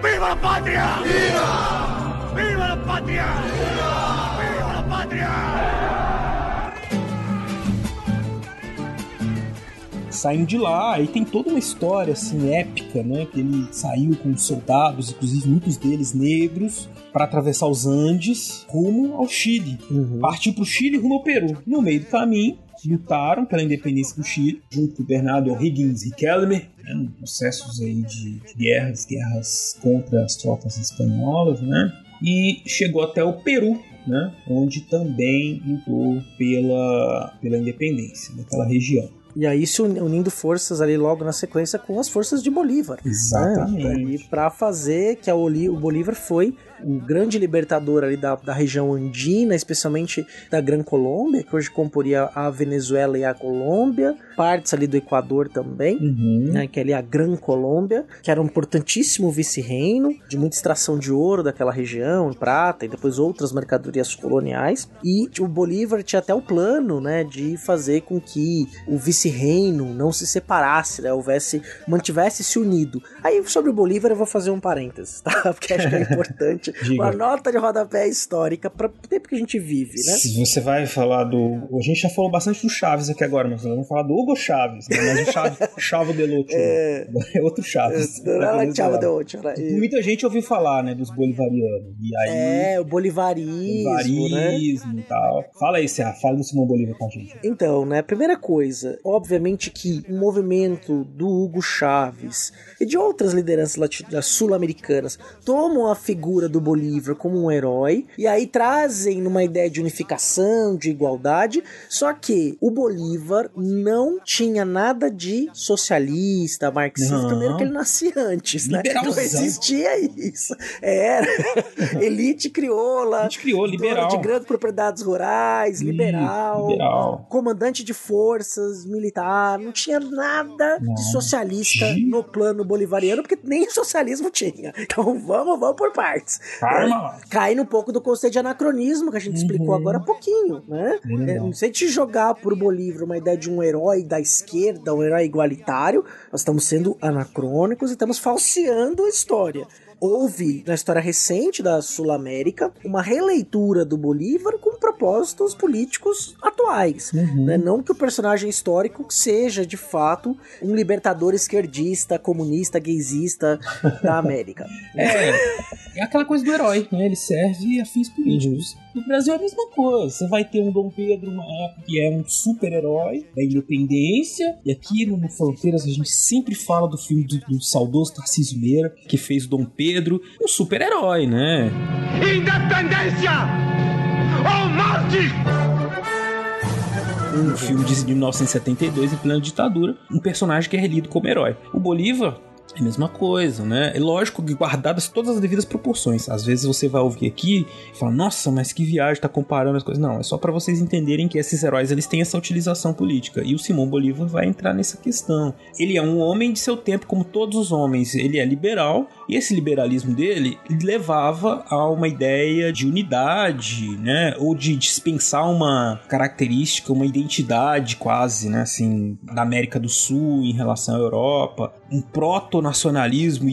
¡Viva la patria! ¡Viva! ¡Viva la patria! ¡Viva! ¡Viva la patria! saindo de lá, aí tem toda uma história assim épica, né? Que ele saiu com soldados, inclusive muitos deles negros, para atravessar os Andes rumo ao Chile. Uhum. Partiu para o Chile rumo ao Peru. No meio do caminho, lutaram pela independência do Chile, junto com o Bernardo Higgins Riquelme, né, processos aí de, guerras, guerras contra as tropas espanholas, né? E chegou até o Peru, né, onde também lutou pela, pela independência daquela região. E aí se unindo forças ali logo na sequência com as forças de Bolívar. Exatamente. Né? para fazer que a o Bolívar foi um grande libertador ali da, da região andina, especialmente da Gran Colômbia, que hoje comporia a Venezuela e a Colômbia, partes ali do Equador também, uhum. né, que é ali a Gran Colômbia, que era um importantíssimo vice-reino, de muita extração de ouro daquela região, prata, e depois outras mercadorias coloniais, e o Bolívar tinha até o plano, né, de fazer com que o vice-reino não se separasse, né, houvesse, mantivesse-se unido. Aí sobre o Bolívar eu vou fazer um parênteses, tá? Porque acho que é importante uma nota de rodapé histórica para o tempo que a gente vive, né? Se você vai falar do. A gente já falou bastante do Chaves aqui agora, mas vamos falar do Hugo Chaves, né? mas o Chaves, Chavo Delucci. É... é outro Chaves. Não é Chavo Delucci? Muita gente ouviu falar, né, dos bolivarianos. E aí, é, o bolivarismo. Bolivarismo né? e tal. Fala aí, Serra, fala do Simão Bolívar com a gente. Então, né, primeira coisa, obviamente que o movimento do Hugo Chaves e de outras lideranças sul-americanas tomam a figura do Bolívar como um herói e aí trazem numa ideia de unificação, de igualdade, só que o Bolívar não tinha nada de socialista, marxista, Não. primeiro que ele nascia antes, né? Não existia isso. Era elite crioula, Elite crioula, liberal. de grandes propriedades rurais, liberal, liberal. comandante de forças, militar, não tinha nada Não. de socialista no plano bolivariano, porque nem socialismo tinha. Então vamos, vamos por partes. Calma lá. Cai um pouco do conceito de anacronismo que a gente explicou Uhum. agora há pouquinho, né? Legal. É, não sei te jogar por Bolívar uma ideia de um herói da esquerda, um herói igualitário, nós estamos sendo anacrônicos e estamos falseando a história. Houve, na história recente da Sul-América, uma releitura do Bolívar com propósitos políticos atuais. Uhum. né? Não que o personagem histórico seja, de fato, um libertador esquerdista, comunista, gaysista da América. É, é aquela coisa do herói, né? Ele serve a fins políticos. No Brasil é a mesma coisa. Você vai ter um Dom Pedro uma época que é um super-herói da independência. E aqui no, Fronteiras a gente sempre fala do filme do, do saudoso Tarcísio Meira, que fez o Dom Pedro, um super-herói, né? ¡Independencia! ¡O Marte! Um filme de 1972, em plena ditadura, um personagem que é relido como herói. O Bolívar É a mesma coisa, né? É lógico que guardadas todas as devidas proporções. Às vezes você vai ouvir aqui e fala, nossa, mas que viagem, tá comparando as coisas. Não, é só para vocês entenderem que esses heróis eles têm essa utilização política. E o Simão Bolívar vai entrar nessa questão. Ele é um homem de seu tempo, como todos os homens. Ele é liberal, e esse liberalismo dele levava a uma ideia de unidade, né? Ou de dispensar uma característica, uma identidade quase, né? Assim, da América do Sul em relação à Europa. Um proto-nacionalismo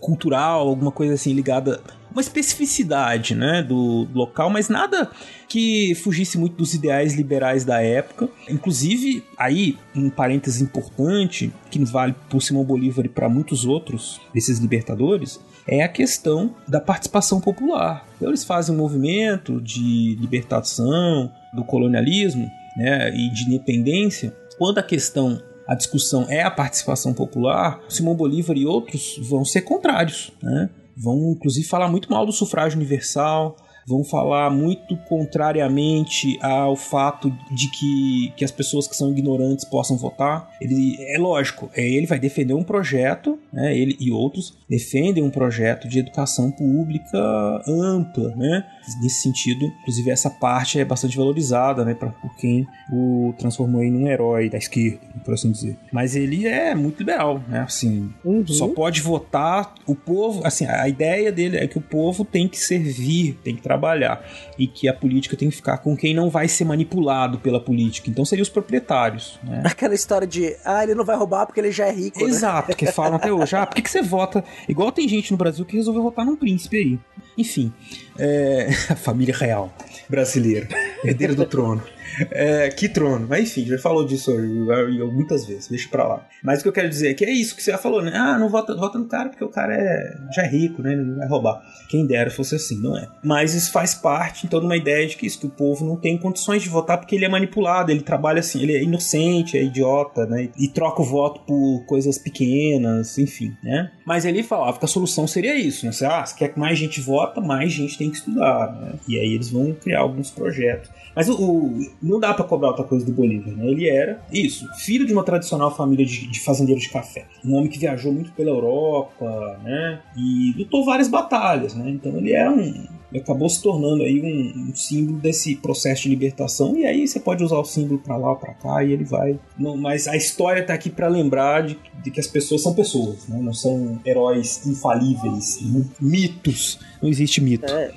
cultural, alguma coisa assim ligada uma especificidade, né, do local, mas nada que fugisse muito dos ideais liberais da época. Inclusive, aí, um parêntese importante, que vale por Simão Bolívar e para muitos outros desses libertadores, é a questão da participação popular. Então, eles fazem um movimento de libertação do colonialismo né, e de independência. Quando a questão a discussão é a participação popular, Simão Bolívar e outros vão ser contrários, né? Vão inclusive falar muito mal do sufrágio universal, vão falar muito contrariamente ao fato de que, que as pessoas que são ignorantes possam votar. Ele é lógico, é, ele vai defender um projeto, né, ele e outros defendem um projeto de educação pública ampla, né? Nesse sentido, inclusive essa parte é bastante valorizada, né, pra, por quem o transformou em um herói da esquerda, por assim dizer. Mas ele é muito liberal, né? Assim, uhum. só pode votar o povo, assim, a ideia dele é que o povo tem que servir, tem que trabalhar e que a política tem que ficar com quem não vai ser manipulado pela política. Então seriam os proprietários. Né? Aquela história de, ah, ele não vai roubar porque ele já é rico. Né? Exato, né? que falam até hoje. Ah, por que, que você vota? Igual tem gente no Brasil que resolveu votar num príncipe aí. Enfim, é... a família real brasileira, herdeira do trono. É, que trono. Mas enfim, já falou disso muitas vezes, deixa pra lá. Mas o que eu quero dizer é que é isso que você já falou, né? Ah, não vota, vota no cara porque o cara é, já é rico, né? Ele não vai roubar. Quem dera fosse assim, não é? Mas isso faz parte, então, de uma ideia de que isso, que o povo não tem condições de votar porque ele é manipulado, ele trabalha assim, ele é inocente, é idiota, né? E troca o voto por coisas pequenas, enfim, né? Mas ele falava que a solução seria isso, né? Você, ah, se quer que mais gente vota, mais gente tem que estudar, né? E aí eles vão criar alguns projetos. Mas o, o não dá para cobrar outra coisa do Bolívar, né? Ele era, isso, filho de uma tradicional família de, de fazendeiros de café. Um homem que viajou muito pela Europa, né? E lutou várias batalhas, né? Então ele era um, acabou se tornando aí um, um, símbolo desse processo de libertação. E aí você pode usar o símbolo para lá para cá e ele vai. Não, mas a história tá aqui para lembrar de, de, que as pessoas são pessoas, né? não são heróis infalíveis, né? mitos. Não existe mito. É,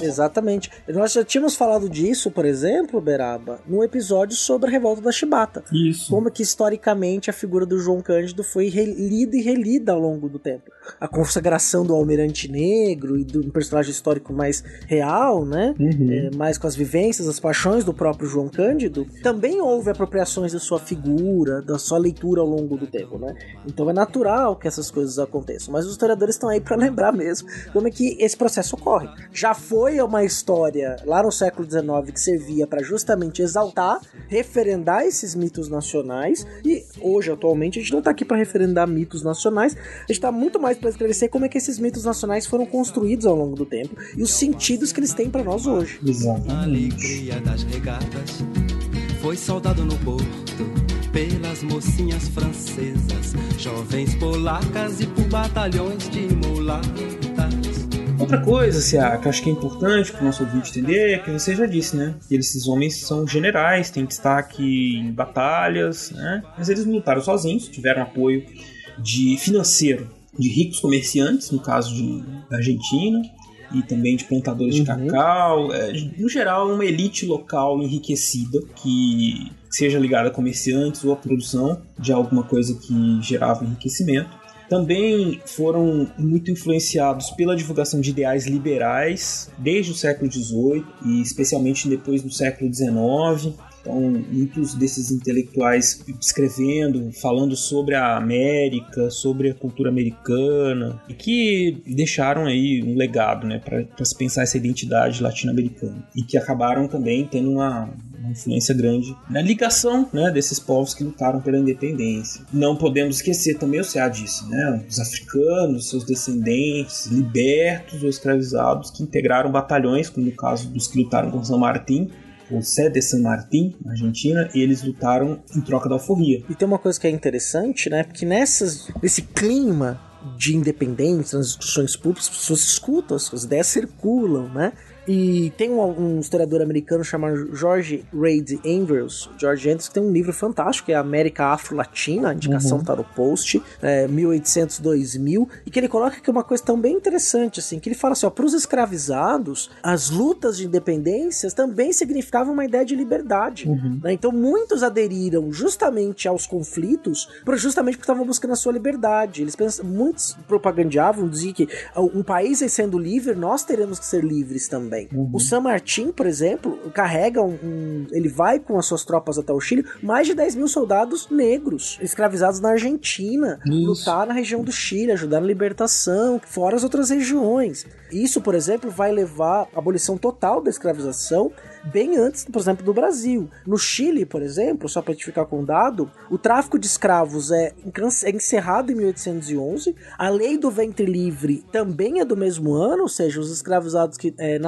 exatamente. Nós já tínhamos falado disso, por exemplo, Beraba, no episódio sobre a revolta da Chibata. Isso. Como que historicamente a figura do João Cândido foi lida e relida ao longo do tempo. A consagração do Almirante Negro e do personagem histórico mais real, né? Uhum. É, mais com as vivências, as paixões do próprio João Cândido, também houve apropriações da sua figura, da sua leitura ao longo do tempo, né? Então é natural que essas coisas aconteçam, mas os historiadores estão aí para lembrar mesmo como é que esse processo ocorre. Já foi uma história lá no século XIX que servia para justamente exaltar, referendar esses mitos nacionais e hoje atualmente a gente não tá aqui para referendar mitos nacionais, a gente tá muito mais para esclarecer como é que esses mitos nacionais foram construídos ao longo do tempo e os sentidos que eles têm para nós hoje. Exatamente. alegria das regatas foi soldado no porto pelas mocinhas francesas, jovens polacas e por batalhões de mulatas. Outra coisa, Cia, que eu acho que é importante para o nosso ouvinte entender é que você já disse, né? Que esses homens são generais, têm destaque em batalhas, né? Mas eles lutaram sozinhos, tiveram apoio de financeiro de ricos comerciantes, no caso de, da Argentina, e também de plantadores uhum. de cacau. É, no geral, uma elite local enriquecida que seja ligada a comerciantes ou a produção de alguma coisa que gerava enriquecimento. Também foram muito influenciados pela divulgação de ideais liberais desde o século XVIII e especialmente depois do século XIX. Então, muitos desses intelectuais escrevendo, falando sobre a América, sobre a cultura americana, e que deixaram aí um legado, né, para se pensar essa identidade latino-americana. E que acabaram também tendo uma, uma influência grande na ligação né, desses povos que lutaram pela independência. Não podemos esquecer também o CA disse, né, os africanos, seus descendentes, libertos ou escravizados, que integraram batalhões, como no caso dos que lutaram com São Martin, José de San Martín, na Argentina, e eles lutaram em troca da alforria. E tem uma coisa que é interessante, né? Porque nessas, nesse clima de independência, nas discussões públicas, as pessoas escutam, as ideias circulam, né? E tem um, um, historiador americano chamado George Reid Andrews, George Andrews, que tem um livro fantástico, que é América Afro-Latina, a indicação uhum. tá no post, é, 1800-2000, e que ele coloca que é uma coisa tão bem interessante, assim, que ele fala assim, ó, pros escravizados, as lutas de independência também significavam uma ideia de liberdade, uhum. né? Então muitos aderiram justamente aos conflitos, justamente porque estavam buscando a sua liberdade. Eles pensam, muitos propagandeavam, diziam que um país sendo livre, nós teremos que ser livres também também. Uhum. O San Martín, por exemplo, carrega um, um, Ele vai com as suas tropas até o Chile, mais de 10 mil soldados negros escravizados na Argentina, Isso. lutar na região do Chile, ajudar na libertação, fora as outras regiões. Isso, por exemplo, vai levar à abolição total da escravização bem antes, por exemplo, do Brasil. No Chile, por exemplo, só para te ficar com dado, o tráfico de escravos é, é encerrado em 1811, a lei do ventre livre também é do mesmo ano, ou seja, os escravizados que é,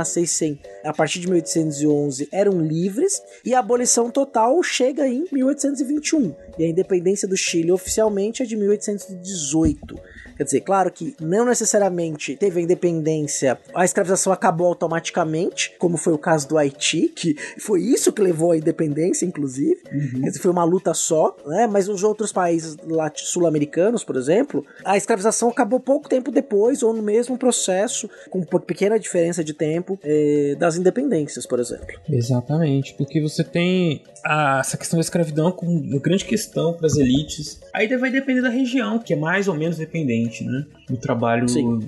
a partir de 1811 eram livres, e a abolição total chega em 1821, e a independência do Chile oficialmente é de 1818. Quer dizer, claro que não necessariamente teve a independência, a escravização acabou automaticamente, como foi o caso do Haiti, que foi isso que levou à independência, inclusive. Uhum. Quer dizer, foi uma luta só, né? Mas os outros países sul-americanos, por exemplo, a escravização acabou pouco tempo depois, ou no mesmo processo, com pequena diferença de tempo, eh, das independências, por exemplo. Exatamente, porque você tem a, essa questão da escravidão como uma grande questão para as elites. Aí vai depender da região, que é mais ou menos dependente, né? Do trabalho Sim.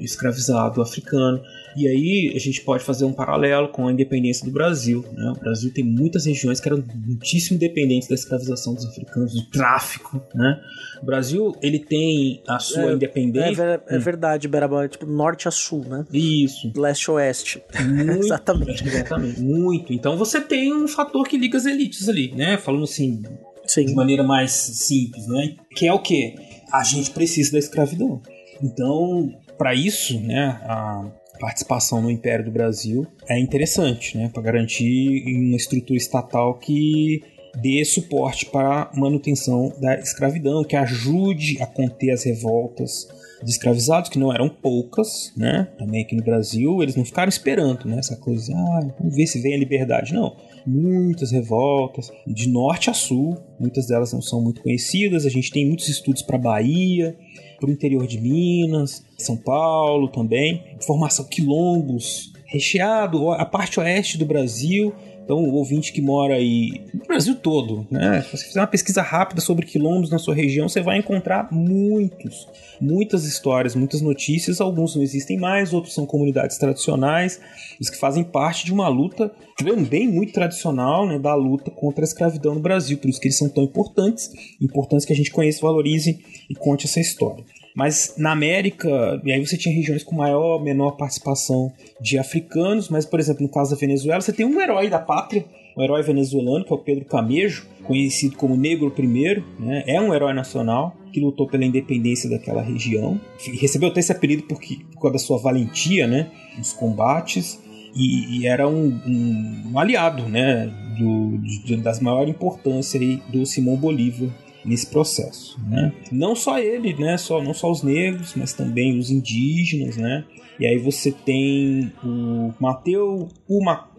escravizado africano. E aí a gente pode fazer um paralelo com a independência do Brasil. Né? O Brasil tem muitas regiões que eram muitíssimo dependentes da escravização dos africanos, do tráfico. Né? O Brasil ele tem a sua é, independência. É, é, verdade, Beraba, tipo norte a sul, né? Isso. Leste a oeste. Muito, exatamente. Exatamente. Muito. Então você tem um fator que liga as elites ali, né? Falando assim, Sim. de maneira mais simples, né? Que é o que? A gente precisa da escravidão. Então, para isso, né, a, participação no Império do Brasil é interessante, né, para garantir uma estrutura estatal que dê suporte para manutenção da escravidão, que ajude a conter as revoltas de escravizados, que não eram poucas, né? Também aqui no Brasil, eles não ficaram esperando, né? Essa coisa, ah, vamos ver se vem a liberdade. Não. Muitas revoltas, de norte a sul, muitas delas não são muito conhecidas. A gente tem muitos estudos para Bahia, para o interior de Minas, São Paulo também. Formação quilombos, recheado, a parte oeste do Brasil. Então, o ouvinte que mora aí no Brasil todo, né? Se você fizer uma pesquisa rápida sobre quilombos na sua região, você vai encontrar muitos, muitas histórias, muitas notícias. Alguns não existem mais, outros são comunidades tradicionais, os que fazem parte de uma luta também muito tradicional, né, da luta contra a escravidão no Brasil. Por isso que eles são tão importantes, importantes que a gente conheça, valorize e conte essa história. Mas na América, e aí você tinha regiões com maior, menor participação de africanos, mas por exemplo, no caso da Venezuela, você tem um herói da pátria, um herói venezuelano, que é o Pedro Camejo, conhecido como Negro I, né? é um herói nacional que lutou pela independência daquela região. Recebeu até esse apelido porque, por causa da sua valentia né? nos combates. E, e era um, um, aliado né? Do, de, das maiores importâncias aí do Simão Bolívar nesse processo, né? Não só ele, né? Só, não só os negros, mas também os indígenas, né? E aí você tem o Mateu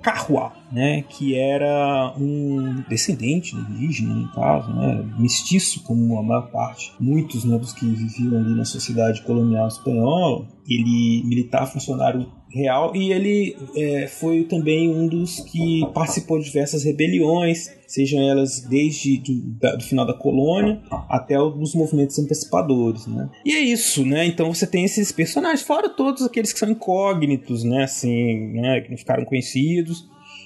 Umacarua, né, que era um descendente indígena, no caso, né, mestiço, como a maior parte, muitos né, dos que viviam ali na sociedade colonial espanhola. Ele militar, funcionário real e ele é, foi também um dos que participou de diversas rebeliões, sejam elas desde do, da, do final da colônia até os movimentos antecipadores, né? E é isso, né? Então você tem esses personagens, fora todos aqueles que são incógnitos, né? Assim, né? que não ficaram conhecidos,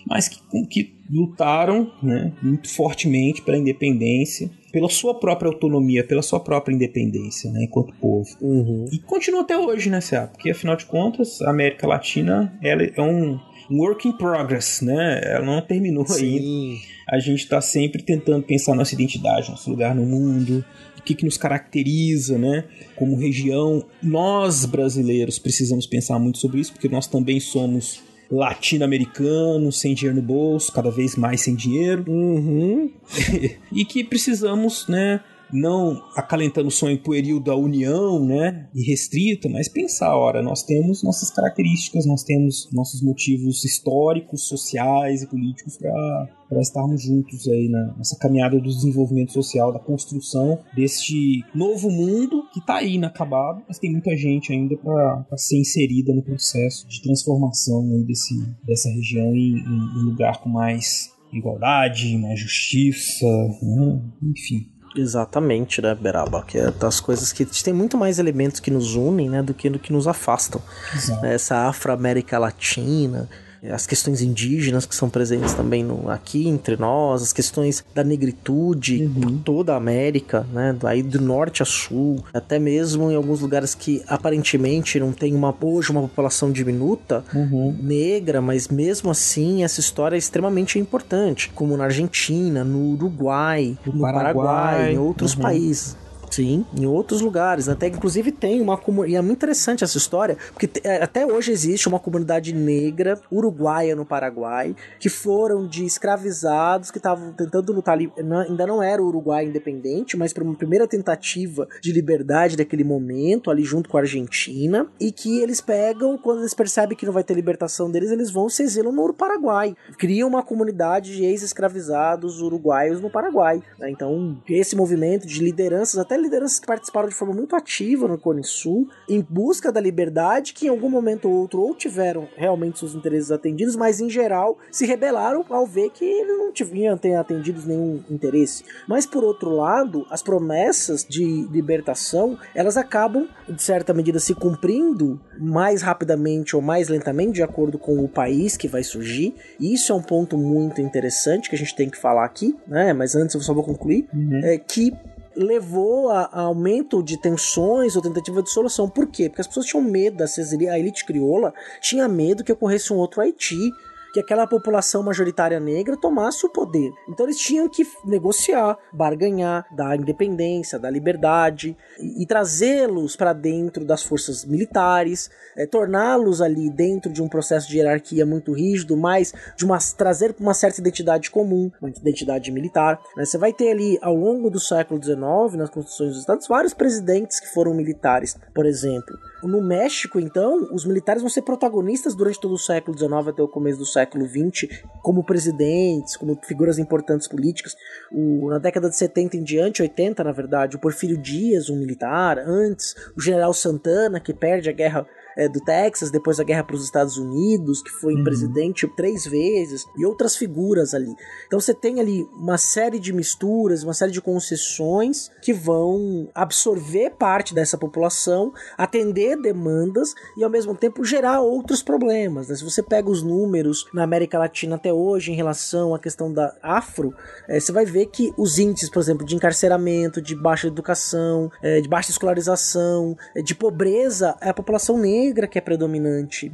mas que, que lutaram, né? Muito fortemente pela independência pela sua própria autonomia, pela sua própria independência, né, enquanto povo. Uhum. E continua até hoje, né, Cia? Porque afinal de contas, a América Latina ela é um work in progress, né? Ela não terminou Sim. ainda. A gente está sempre tentando pensar nossa identidade, nosso lugar no mundo, o que, que nos caracteriza, né? Como região, nós brasileiros precisamos pensar muito sobre isso, porque nós também somos latino-americanos sem dinheiro no bolso, cada vez mais sem dinheiro. Uhum. e que precisamos, né, não acalentando o sonho pueril da união, né, irrestrita, mas pensar, ora, nós temos nossas características, nós temos nossos motivos históricos, sociais e políticos para estarmos juntos aí na, nessa caminhada do desenvolvimento social, da construção deste novo mundo que está aí inacabado, mas tem muita gente ainda para ser inserida no processo de transformação aí desse, dessa região em, em um lugar com mais igualdade, mais justiça, né? enfim. Exatamente, né, Beraba? Que é das coisas que tem muito mais elementos que nos unem, né, do que, do que nos afastam. Exato. Essa Afro-América Latina, as questões indígenas que são presentes também no, aqui entre nós, as questões da negritude Uhum. por toda a América, né? Aí do norte a sul, até mesmo em alguns lugares que aparentemente não tem uma hoje uma população diminuta Uhum. negra, mas mesmo assim essa história é extremamente importante, como na Argentina, no Uruguai, no, Paraguai, Paraguai, em outros uhum. países. Sim, em outros lugares. Até inclusive tem uma comunidade. E é muito interessante essa história, porque é, até hoje existe uma comunidade negra uruguaia no Paraguai que foram de escravizados que estavam tentando lutar. Ainda não era o Uruguai independente, mas para uma primeira tentativa de liberdade daquele momento, ali junto com a Argentina. E que eles pegam, quando eles percebem que não vai ter libertação deles, eles vão se exilam no Paraguai. Criam uma comunidade de ex-escravizados uruguaios no Paraguai. né? Então, esse movimento de lideranças, até lideranças que participaram de forma muito ativa no Cone Sul, em busca da liberdade, que em algum momento ou outro ou tiveram realmente seus interesses atendidos, mas em geral se rebelaram ao ver que eles não tinham atendidos nenhum interesse. Mas por outro lado, as promessas de libertação, elas acabam, de certa medida, se cumprindo mais rapidamente ou mais lentamente, de acordo com o país que vai surgir. E isso é um ponto muito interessante que a gente tem que falar aqui, né? Mas antes eu só vou concluir. É que levou a, a aumento de tensões ou tentativa de solução. Por quê? Porque as pessoas tinham medo, da a elite crioula tinha medo que ocorresse um outro Haiti, que aquela população majoritária negra tomasse o poder. Então eles tinham que negociar, barganhar, dar independência, dar liberdade e, e trazê-los para dentro das forças militares, eh, torná-los ali dentro de um processo de hierarquia muito rígido, mas de uma trazer uma certa identidade comum, uma identidade militar. né? Você vai ter ali ao longo do século XIX, nas constituições dos estados, vários presidentes que foram militares, por exemplo. No México, então, os militares vão ser protagonistas durante todo o século XIX até o começo do século XX, como presidentes, como figuras importantes políticas. O- na década de 70 em diante, 80 na verdade, o Porfírio Dias, um militar, antes, o general Santana, que perde a guerra eh, do Texas, depois a guerra para os Estados Unidos, que foi presidente três vezes, e outras figuras ali. Então você tem ali uma série de misturas, uma série de concessões que vão absorver parte dessa população, atender demandas e ao mesmo tempo gerar outros problemas. né? Se você pega os números na América Latina até hoje em relação à questão da afro, eh, você vai ver que os índices, por exemplo, de encarceramento, de baixa educação, eh, de baixa escolarização, eh, de pobreza, é a população negra que é predominante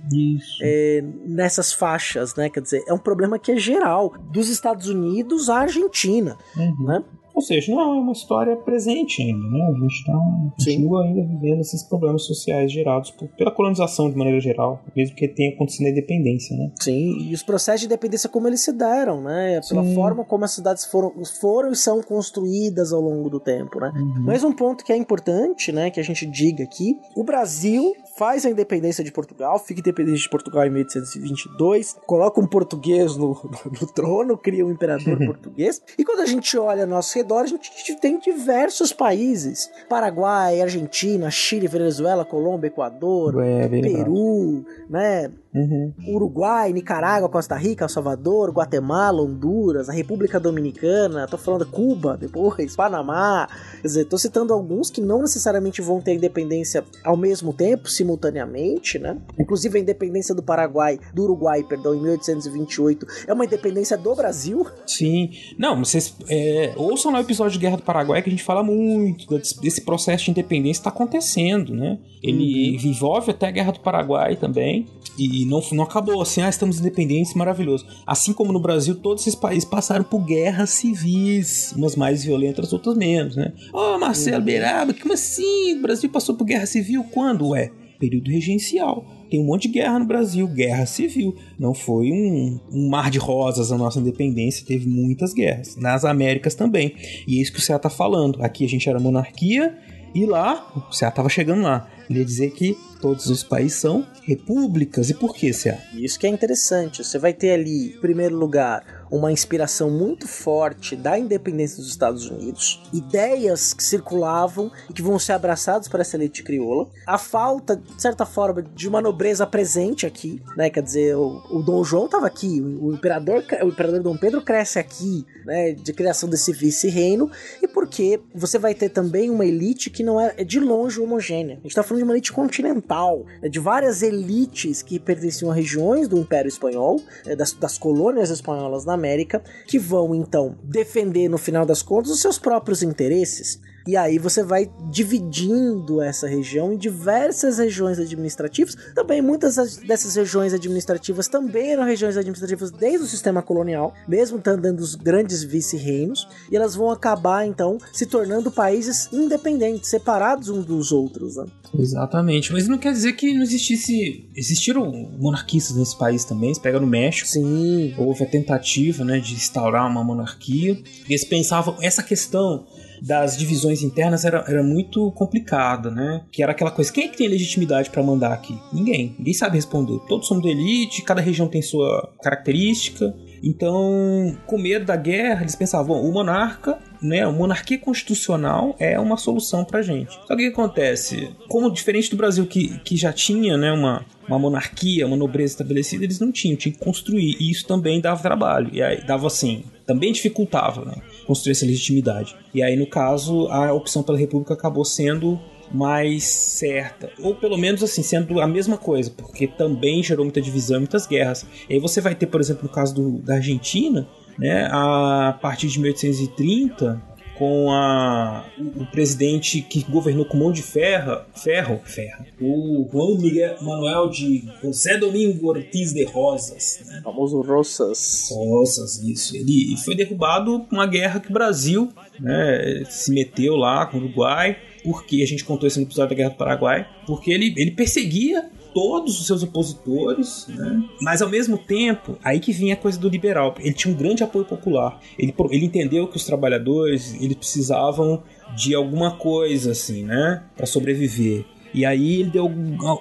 é, nessas faixas, né? Quer dizer, é um problema que é geral, dos Estados Unidos à Argentina, né? Ou seja, não é uma história presente ainda, né? A gente tá, continua ainda vivendo esses problemas sociais gerados por- pela colonização de maneira geral, mesmo que tenha acontecido a independência, né? Sim, e os processos de independência como eles se deram, né? Pela Sim. forma como as cidades foram, foram e são construídas ao longo do tempo, né? Uhum. Mas um ponto que é importante, né, que a gente diga aqui, o Brasil faz a independência de Portugal, fica independente de Portugal em 1822, coloca um português no, no trono, cria um imperador português, e quando a gente olha ao nosso redor, a gente tem diversos países, Paraguai, Argentina, Chile, Venezuela, Colômbia, Equador, É. Peru, né, Uhum. Uruguai, Nicarágua, Costa Rica, El Salvador, Guatemala, Honduras, a República Dominicana, tô falando Cuba depois, Panamá. Quer dizer, tô citando alguns que não necessariamente vão ter independência ao mesmo tempo, simultaneamente, né? Inclusive a independência do Paraguai, do Uruguai, perdão, em 1828, é uma independência do Brasil. Sim. Não, vocês é, ouçam lá o episódio de Guerra do Paraguai que a gente fala muito desse, processo de independência que está acontecendo, né? Ele envolve até a Guerra do Paraguai também. E não, não acabou assim, ah, estamos independentes, maravilhoso. Assim como no Brasil, todos esses países passaram por guerras civis, umas mais violentas, outras menos, né? Ô, Marcelo Beiraba, como assim? O Brasil passou por guerra civil quando? Ué, período regencial. tem um monte de guerra no Brasil, guerra civil. Não foi um, um mar de rosas a nossa independência, teve muitas guerras. Nas Américas também. E é isso que o Cé tá falando. Aqui a gente era monarquia e lá, o Cé tava chegando lá. Ele ia dizer que todos os países são repúblicas. E por que, Cé? Isso que é interessante. Você vai ter ali, em primeiro lugar, uma inspiração muito forte da independência dos Estados Unidos, ideias que circulavam e que vão ser abraçadas por essa elite crioula, a falta, de certa forma, de uma nobreza presente aqui, né? Quer dizer, o, o Dom João estava aqui, o imperador, o imperador Dom Pedro cresce aqui, né? De criação desse vice-reino, e porque você vai ter também uma elite que não é, é de longe homogênea. A gente está falando de uma elite continental, né, de várias elites que pertenciam a regiões do Império Espanhol, né, das, das colônias espanholas na América, que vão então defender no final das contas os seus próprios interesses. E aí você vai dividindo essa região em diversas regiões administrativas. Também muitas dessas regiões administrativas também eram regiões administrativas desde o sistema colonial, mesmo estando dando os grandes vice-reinos, e elas vão acabar então se tornando países independentes, separados uns dos outros. Né? Exatamente, mas não quer dizer que não existisse. Existiram monarquistas nesse país também. Você pega no México. Sim. Houve a tentativa né, de instaurar uma monarquia. Eles pensavam essa questão das divisões internas era, era muito complicada, né? Que era aquela coisa, quem é que tem legitimidade para mandar aqui? Ninguém. Ninguém sabe responder. Todos somos da elite, cada região tem sua característica. Então, com medo da guerra, eles pensavam, o monarca, né, a monarquia constitucional é uma solução pra gente. Só que o que acontece? Como diferente do Brasil que, que já tinha, né, uma, uma monarquia, uma nobreza estabelecida, eles não tinham, tinham que construir. E isso também dava trabalho. E aí dava assim, também dificultava, né, construir essa legitimidade. E aí, no caso, a opção pela república acabou sendo mais certa. Ou pelo menos assim, sendo a mesma coisa, porque também gerou muita divisão muitas guerras. E aí você vai ter, por exemplo, no caso do, da Argentina, né, a partir de 1830, com a, o, o presidente que governou com mão de ferro, ferro, ferro, o Juan Miguel Manuel de José Domingo Ortiz de Rosas. Né? Famoso Rosas. Rosas, isso. Ele foi derrubado com uma guerra que o Brasil né, se meteu lá com o Uruguai porque a gente contou isso no episódio da Guerra do Paraguai, porque ele, ele perseguia todos os seus opositores, né? mas ao mesmo tempo, aí que vinha a coisa do liberal. Ele tinha um grande apoio popular. Ele, ele entendeu que os trabalhadores eles precisavam de alguma coisa assim, né, para sobreviver. E aí ele deu.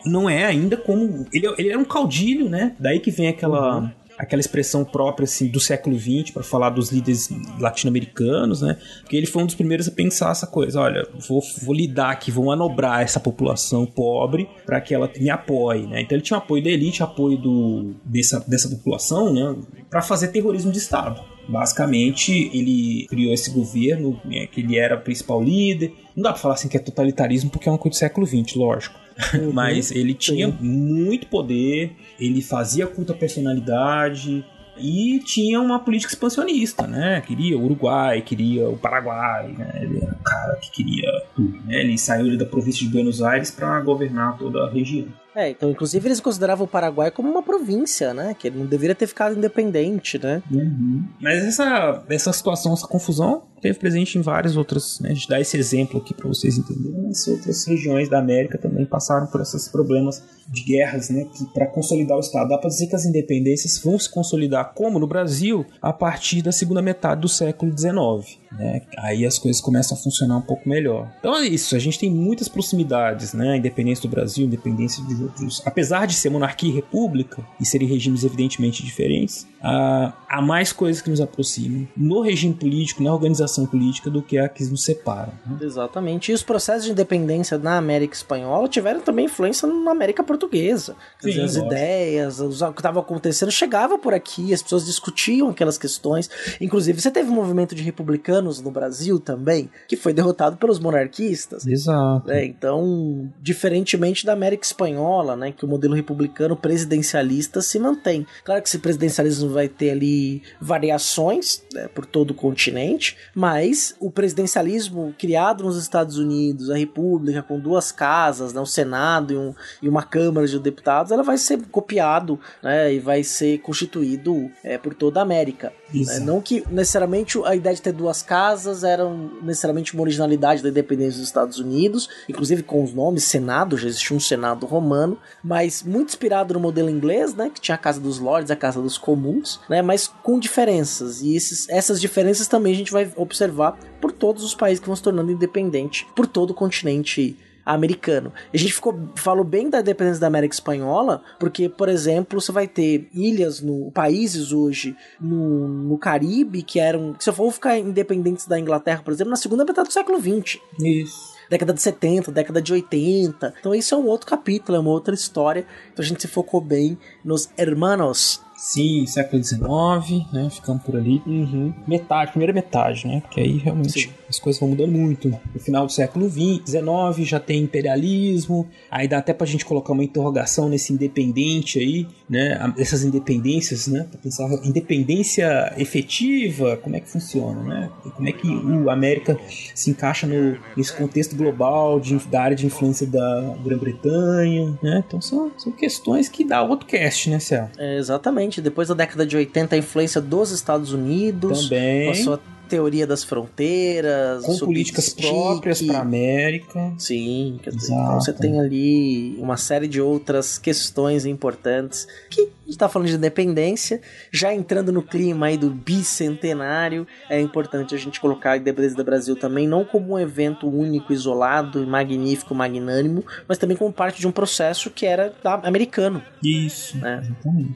Não é ainda como. Ele, ele era um caudilho, né? Daí que vem aquela. Uhum aquela expressão própria assim, do século XX para falar dos líderes latino-americanos, né? Porque ele foi um dos primeiros a pensar essa coisa. Olha, vou, vou lidar aqui, vou manobrar essa população pobre para que ela me apoie, né? Então ele tinha apoio da elite, apoio do, dessa, dessa população, né? Para fazer terrorismo de Estado. Basicamente, ele criou esse governo, né, que ele era o principal líder. Não dá para falar assim que é totalitarismo, porque é uma coisa do século XX, lógico. Uhum, Mas ele tinha sim. muito poder, ele fazia culto à personalidade, e tinha uma política expansionista, né? Queria o Uruguai, queria o Paraguai, né? Ele era o cara que queria tudo, né? Ele saiu da província de Buenos Aires para governar toda a região. É, então, inclusive, eles consideravam o Paraguai como uma província, né? Que ele não deveria ter ficado independente, né? Uhum. Mas essa, essa situação, essa confusão, teve presente em várias outras, né? A gente dá esse exemplo aqui para vocês entenderem, mas outras regiões da América também passaram por esses problemas de guerras, né? Que para consolidar o Estado, dá para dizer que as independências vão se consolidar, como no Brasil, a partir da segunda metade do século XIX. Né? Aí as coisas começam a funcionar um pouco melhor. Então é isso, a gente tem muitas proximidades, né? A independência do Brasil, independência de outros. Apesar de ser monarquia e república e serem regimes evidentemente diferentes, há mais coisas que nos aproximam no regime político, na organização política, do que a que nos separa. Né? Exatamente. E os processos de independência na América Espanhola tiveram também influência na América Portuguesa. Quer Sim, dizer, as ideias, o que estava acontecendo chegava por aqui, as pessoas discutiam aquelas questões. Inclusive, você teve um movimento de republicanos no Brasil também, que foi derrotado pelos monarquistas. Exato. É, então, diferentemente da América Espanhola, né, que o modelo republicano presidencialista se mantém. Claro que esse presidencialismo vai ter ali variações né, por todo o continente, mas o presidencialismo criado nos Estados Unidos, a República com duas casas, né, o Senado e, um, e uma Câmara de Deputados, ela vai ser copiado né, e vai ser constituído é, por toda a América. Né? Não que necessariamente a ideia de ter duas casas era necessariamente uma originalidade da independência dos Estados Unidos, inclusive com os nomes Senado, já existia um Senado romano mas muito inspirado no modelo inglês, né, que tinha a casa dos lords, a casa dos comuns, né, mas com diferenças. E esses, essas diferenças também a gente vai observar por todos os países que vão se tornando independentes, por todo o continente americano. A gente ficou falou bem da independência da América Espanhola, porque, por exemplo, você vai ter ilhas no países hoje no, no Caribe que eram, que se for ficar independentes da Inglaterra, por exemplo, na segunda metade do século XX. Isso década de 70, década de 80. Então isso é um outro capítulo, é uma outra história. Então a gente se focou bem nos hermanos Sim, século XIX, né? Ficamos por ali. Uhum. Metade, primeira metade, né? Porque aí realmente Sim. As coisas vão mudando muito. No final do século XIX já tem imperialismo. Aí dá até pra gente colocar uma interrogação nesse independente aí, né? Essas independências, né? Pra pensar independência efetiva, como é que funciona, né? Como é que o América se encaixa no, nesse contexto global de, da área de influência da Grã-Bretanha, né? Então são, são questões que dá outro cast, né, Céu? É, exatamente depois da década de 80, a influência dos Estados Unidos. Também. Com a teoria das fronteiras. Com políticas próprias para a América. Sim, quer dizer, então você tem ali uma série de outras questões importantes que a gente está falando de independência, já entrando no clima aí do bicentenário, é importante a gente colocar a independência do Brasil também não como um evento único, isolado, magnífico, magnânimo, mas também como parte de um processo que era americano. Isso, né?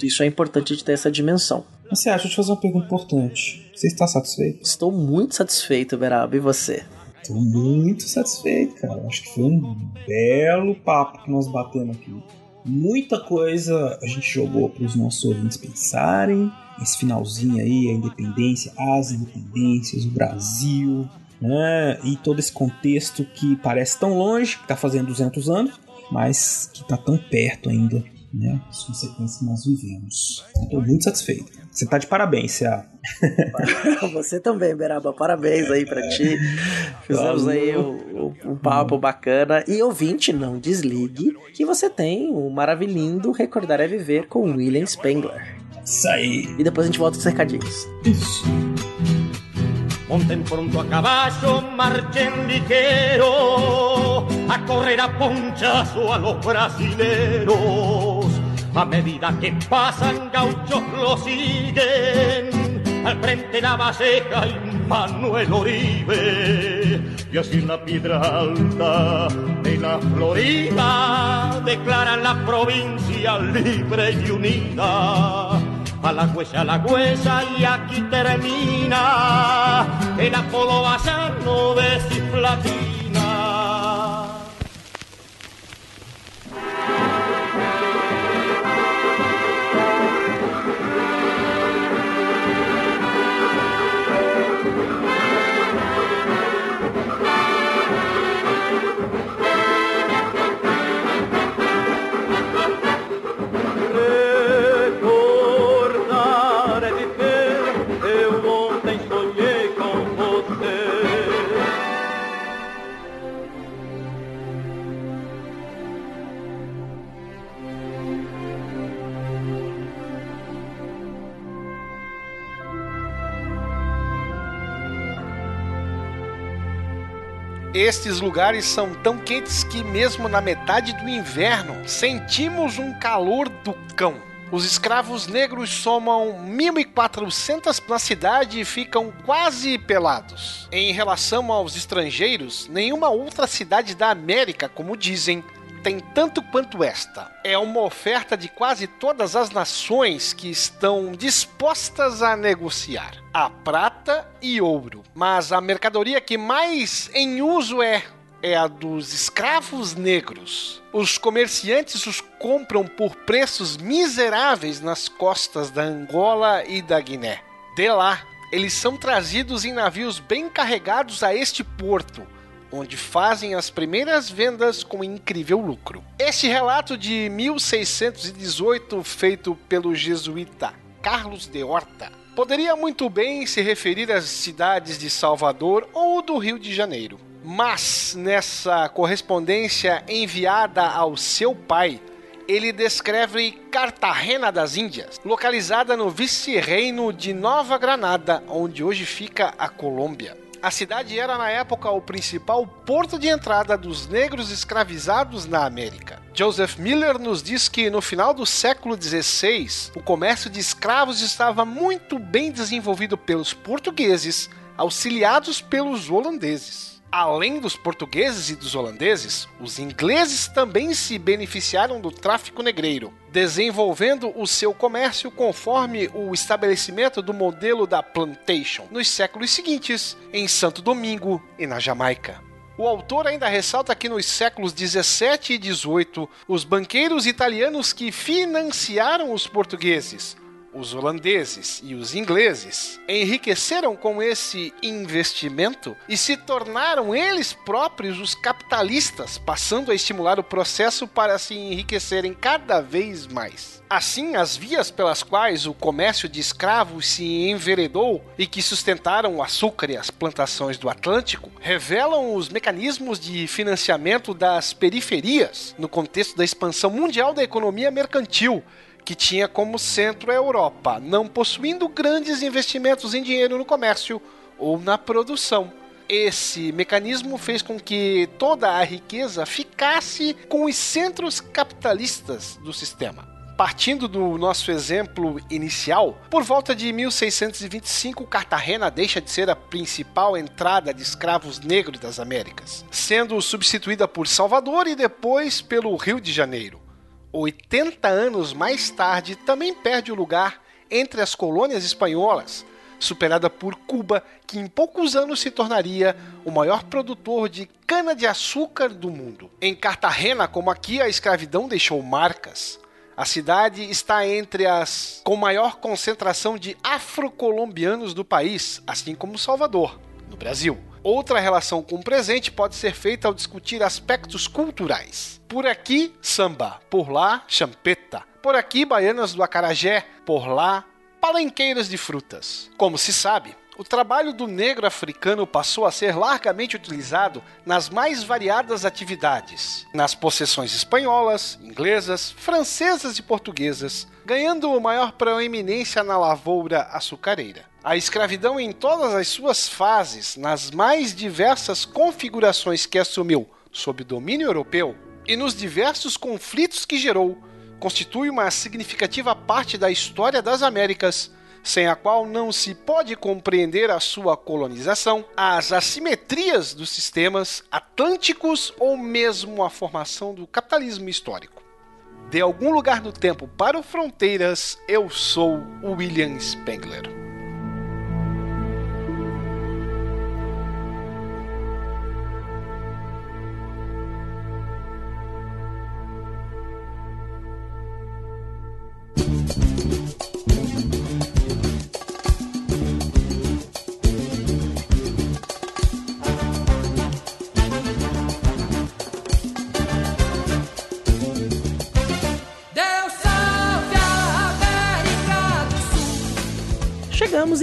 Isso é importante de ter essa dimensão. Você acha, deixa eu te fazer uma pergunta importante. Você está satisfeito? Estou muito satisfeito, Beraba. E você? Estou muito satisfeito, cara. Acho que foi um belo papo que nós batemos aqui. Muita coisa a gente jogou para os nossos ouvintes pensarem. Esse finalzinho aí, a independência, as independências, o Brasil, né? E todo esse contexto que parece tão longe, que está fazendo 200 anos, mas que está tão perto ainda, né? As consequências que nós vivemos. Estou muito satisfeito. Você tá de parabéns, Cia. Você também, Beraba. Parabéns aí pra ti. Fizemos aí um, um, papo bacana. E ouvinte, não desligue que você tem o maravilhindo Recordar é Viver com William Spengler. Isso aí. E depois a gente volta com os recadinhos. Isso. Pronto a caballo, marchen ligero, a correr a ponchazo a los brasileros. A medida que pasan gauchos lo siguen, al frente la Valleja y Manuel Oribe. Y así en la piedra alta de la Florida declaran la provincia libre y unida. A la huella, a la huella y aquí termina el Apolo vallano de Ciflatina. Estes lugares são tão quentes que, mesmo na metade do inverno, sentimos um calor do cão. Os escravos negros somam 1.400 na cidade e ficam quase pelados. Em relação aos estrangeiros, nenhuma outra cidade da América, como dizem, tem tanto quanto esta. É uma oferta de quase todas as nações que estão dispostas a negociar a prata e ouro. Mas a mercadoria que mais em uso é é a dos escravos negros. Os comerciantes os compram por preços miseráveis nas costas da Angola e da Guiné. De lá, eles são trazidos em navios bem carregados a este porto, onde fazem as primeiras vendas com incrível lucro. Este relato de 1618, feito pelo jesuíta Carlos de Horta, poderia muito bem se referir às cidades de Salvador ou do Rio de Janeiro. Mas nessa correspondência enviada ao seu pai, ele descreve Cartagena das Índias, localizada no vice-reino de Nova Granada, onde hoje fica a Colômbia. A cidade era na época o principal porto de entrada dos negros escravizados na América. Joseph Miller nos diz que no final do século XVI, o comércio de escravos estava muito bem desenvolvido pelos portugueses, auxiliados pelos holandeses. Além dos portugueses e dos holandeses, os ingleses também se beneficiaram do tráfico negreiro, desenvolvendo o seu comércio conforme o estabelecimento do modelo da plantation nos séculos seguintes, em Santo Domingo e na Jamaica. O autor ainda ressalta que nos séculos 17 e 18, os banqueiros italianos que financiaram os portugueses os holandeses e os ingleses enriqueceram com esse investimento e se tornaram eles próprios os capitalistas, passando a estimular o processo para se enriquecerem cada vez mais. Assim, as vias pelas quais o comércio de escravos se enveredou e que sustentaram o açúcar e as plantações do Atlântico revelam os mecanismos de financiamento das periferias no contexto da expansão mundial da economia mercantil que tinha como centro a Europa, não possuindo grandes investimentos em dinheiro no comércio ou na produção. Esse mecanismo fez com que toda a riqueza ficasse com os centros capitalistas do sistema. Partindo do nosso exemplo inicial, por volta de 1625, Cartagena deixa de ser a principal entrada de escravos negros das Américas, sendo substituída por Salvador e depois pelo Rio de Janeiro. 80 anos mais tarde, também perde o lugar entre as colônias espanholas, superada por Cuba, que em poucos anos se tornaria o maior produtor de cana-de-açúcar do mundo. Em Cartagena, como aqui, a escravidão deixou marcas. A cidade está entre as com maior concentração de afrocolombianos do país, assim como Salvador, no Brasil. Outra relação com o presente pode ser feita ao discutir aspectos culturais. Por aqui, samba, por lá, champeta. Por aqui, baianas do acarajé, por lá, palenqueiras de frutas. Como se sabe, o trabalho do negro africano passou a ser largamente utilizado nas mais variadas atividades, nas possessões espanholas, inglesas, francesas e portuguesas, ganhando maior proeminência na lavoura açucareira. A escravidão em todas as suas fases, nas mais diversas configurações que assumiu sob domínio europeu e nos diversos conflitos que gerou, constitui uma significativa parte da história das Américas, sem a qual não se pode compreender a sua colonização, as assimetrias dos sistemas atlânticos ou mesmo a formação do capitalismo histórico. De algum lugar do tempo para o Fronteiras, eu sou William Spengler.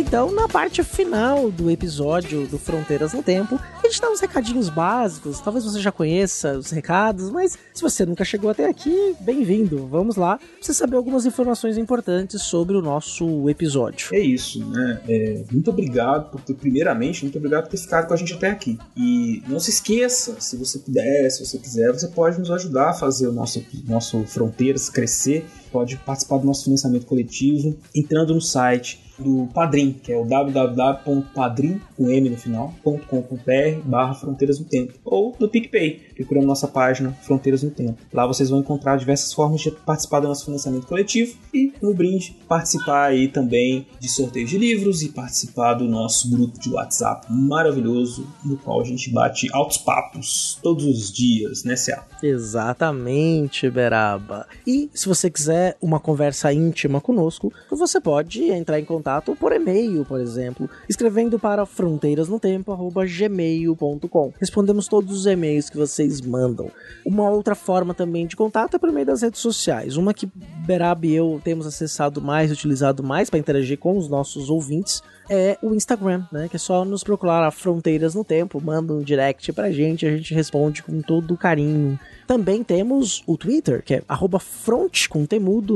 Então na parte final do episódio do Fronteiras no Tempo. A gente dá uns recadinhos básicos, talvez você já conheça os recados, mas se você nunca chegou até aqui, bem-vindo. Vamos lá, pra você saber algumas informações importantes sobre o nosso episódio. É isso, né? É, muito obrigado por ter, primeiramente, muito obrigado por ter ficado com a gente até aqui. E não se esqueça, se você puder, se você quiser, você pode nos ajudar a fazer o nosso, nosso Fronteiras crescer, pode participar do nosso financiamento coletivo entrando no site do Padrim, que é o www.padrim, com M no final, .com.br barra Fronteiras no Tempo, ou no PicPay, procurando nossa página Fronteiras no Tempo. Lá vocês vão encontrar diversas formas de participar do nosso financiamento coletivo e, no brinde, participar aí também de sorteios de livros e participar do nosso grupo de WhatsApp maravilhoso, no qual a gente bate altos papos todos os dias, né, Céu? Exatamente, Beraba. E se você quiser uma conversa íntima conosco, você pode entrar em contato por e-mail, por exemplo, escrevendo para fronteirasnotempo@gmail.com. Respondemos todos os e-mails que você vocês mandam. Uma outra forma também de contato é por meio das redes sociais. Uma que Berab e eu temos acessado mais, utilizado mais para interagir com os nossos ouvintes é o Instagram, né? Que é só nos procurar a Fronteiras no Tempo, manda um direct pra gente, a gente responde com todo carinho. Também temos o Twitter, que é front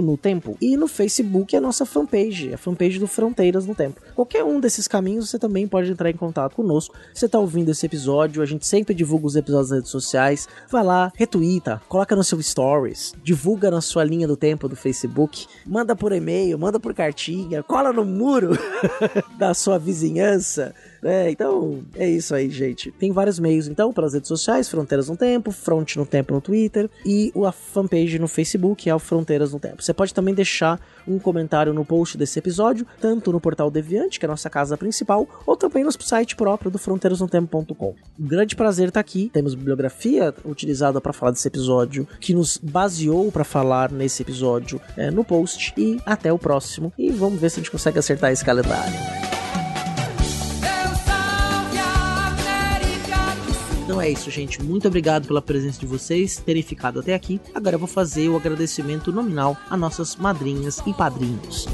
no tempo. E no Facebook é a nossa fanpage, a fanpage do Fronteiras no Tempo. Qualquer um desses caminhos você também pode entrar em contato conosco. Você tá ouvindo esse episódio, a gente sempre divulga os episódios nas redes sociais. Vai lá, retuita, coloca no seu stories, divulga na sua linha do tempo do Facebook, manda por e-mail, manda por cartinha, cola no muro da sua vizinhança. É, então é isso aí, gente. Tem vários meios, então, pelas redes sociais, Fronteiras no Tempo, Front no Tempo no Twitter e a fanpage no Facebook, é o Fronteiras no Tempo. Você pode também deixar um comentário no post desse episódio, tanto no portal Deviante, que é a nossa casa principal, ou também no site próprio do fronteirasnotempo.com. Um grande prazer estar aqui. Temos bibliografia utilizada para falar desse episódio, que nos baseou para falar nesse episódio é, no post. E até o próximo. E vamos ver se a gente consegue acertar esse calendário. Então é isso, gente. Muito obrigado pela presença de vocês, terem ficado até aqui. Agora eu vou fazer o agradecimento nominal a nossas madrinhas e padrinhos.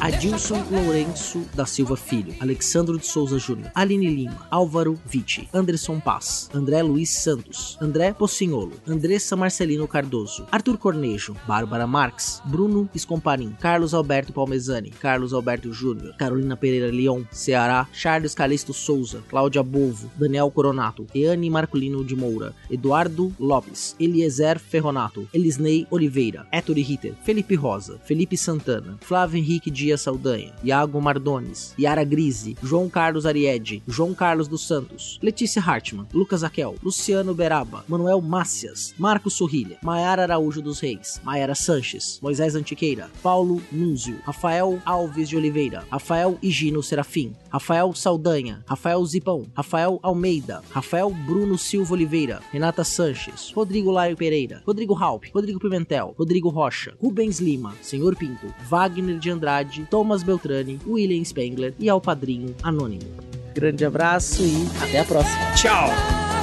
Adilson Lourenço da Silva Filho, Alexandro de Souza Júnior, Aline Lima, Álvaro Vitti, Anderson Paz, André Luiz Santos, André Pocinholo, Andressa Marcelino Cardoso, Arthur Cornejo, Bárbara Marques, Bruno Escomparim, Carlos Alberto Palmezani, Carlos Alberto Júnior, Carolina Pereira Leon, Ceará, Charles Calixto Souza, Cláudia Bovo, Daniel Coronato, Eane Marcolino de Moura, Eduardo Lopes, Eliezer Ferronato, Elisnei Oliveira, Ettore Ritter, Felipe Rosa, Felipe Santana, Flávio Henrique Dias Saldanha, Iago Mardones, Yara Grise, João Carlos Ariede, João Carlos dos Santos, Letícia Hartmann, Lucas Aquel, Luciano Beraba, Manuel Mácias, Marcos Sorrilha, Maiara Araújo dos Reis, Maiara Sanches, Moisés Antiqueira, Paulo Núnzio, Rafael Alves de Oliveira, Rafael Higino Serafim, Rafael Saldanha, Rafael Zipão, Rafael Almeida, Rafael Bruno Silva Oliveira, Renata Sanches, Rodrigo Laio Pereira, Rodrigo Halp, Rodrigo Pimentel, Rodrigo Rocha, Rubens Lima, Senhor Pinto, Wagner de Andrade, Thomas Beltrani, William Spengler e ao padrinho Anônimo. Grande abraço e até a próxima. Tchau!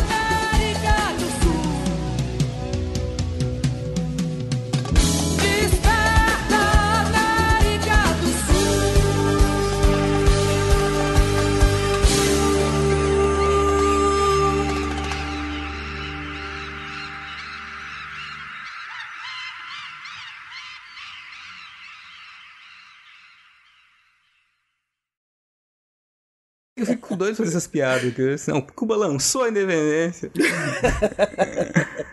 Com dois fazer essas piadas, que não, Cuba lançou a independência.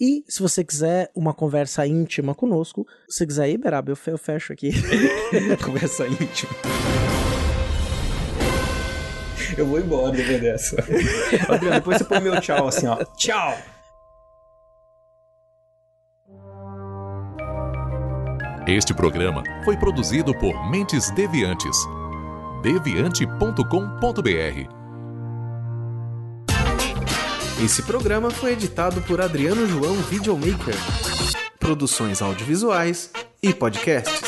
E se você quiser uma conversa íntima conosco, se você quiser ir, Beraba, eu fecho aqui. conversa íntima. Eu vou embora depois dessa. Adriano, depois você põe meu tchau assim, ó. Tchau! Este programa foi produzido por Mentes Deviantes. deviante.com.br Esse programa foi editado por Adriano João Videomaker. Produções audiovisuais e podcasts.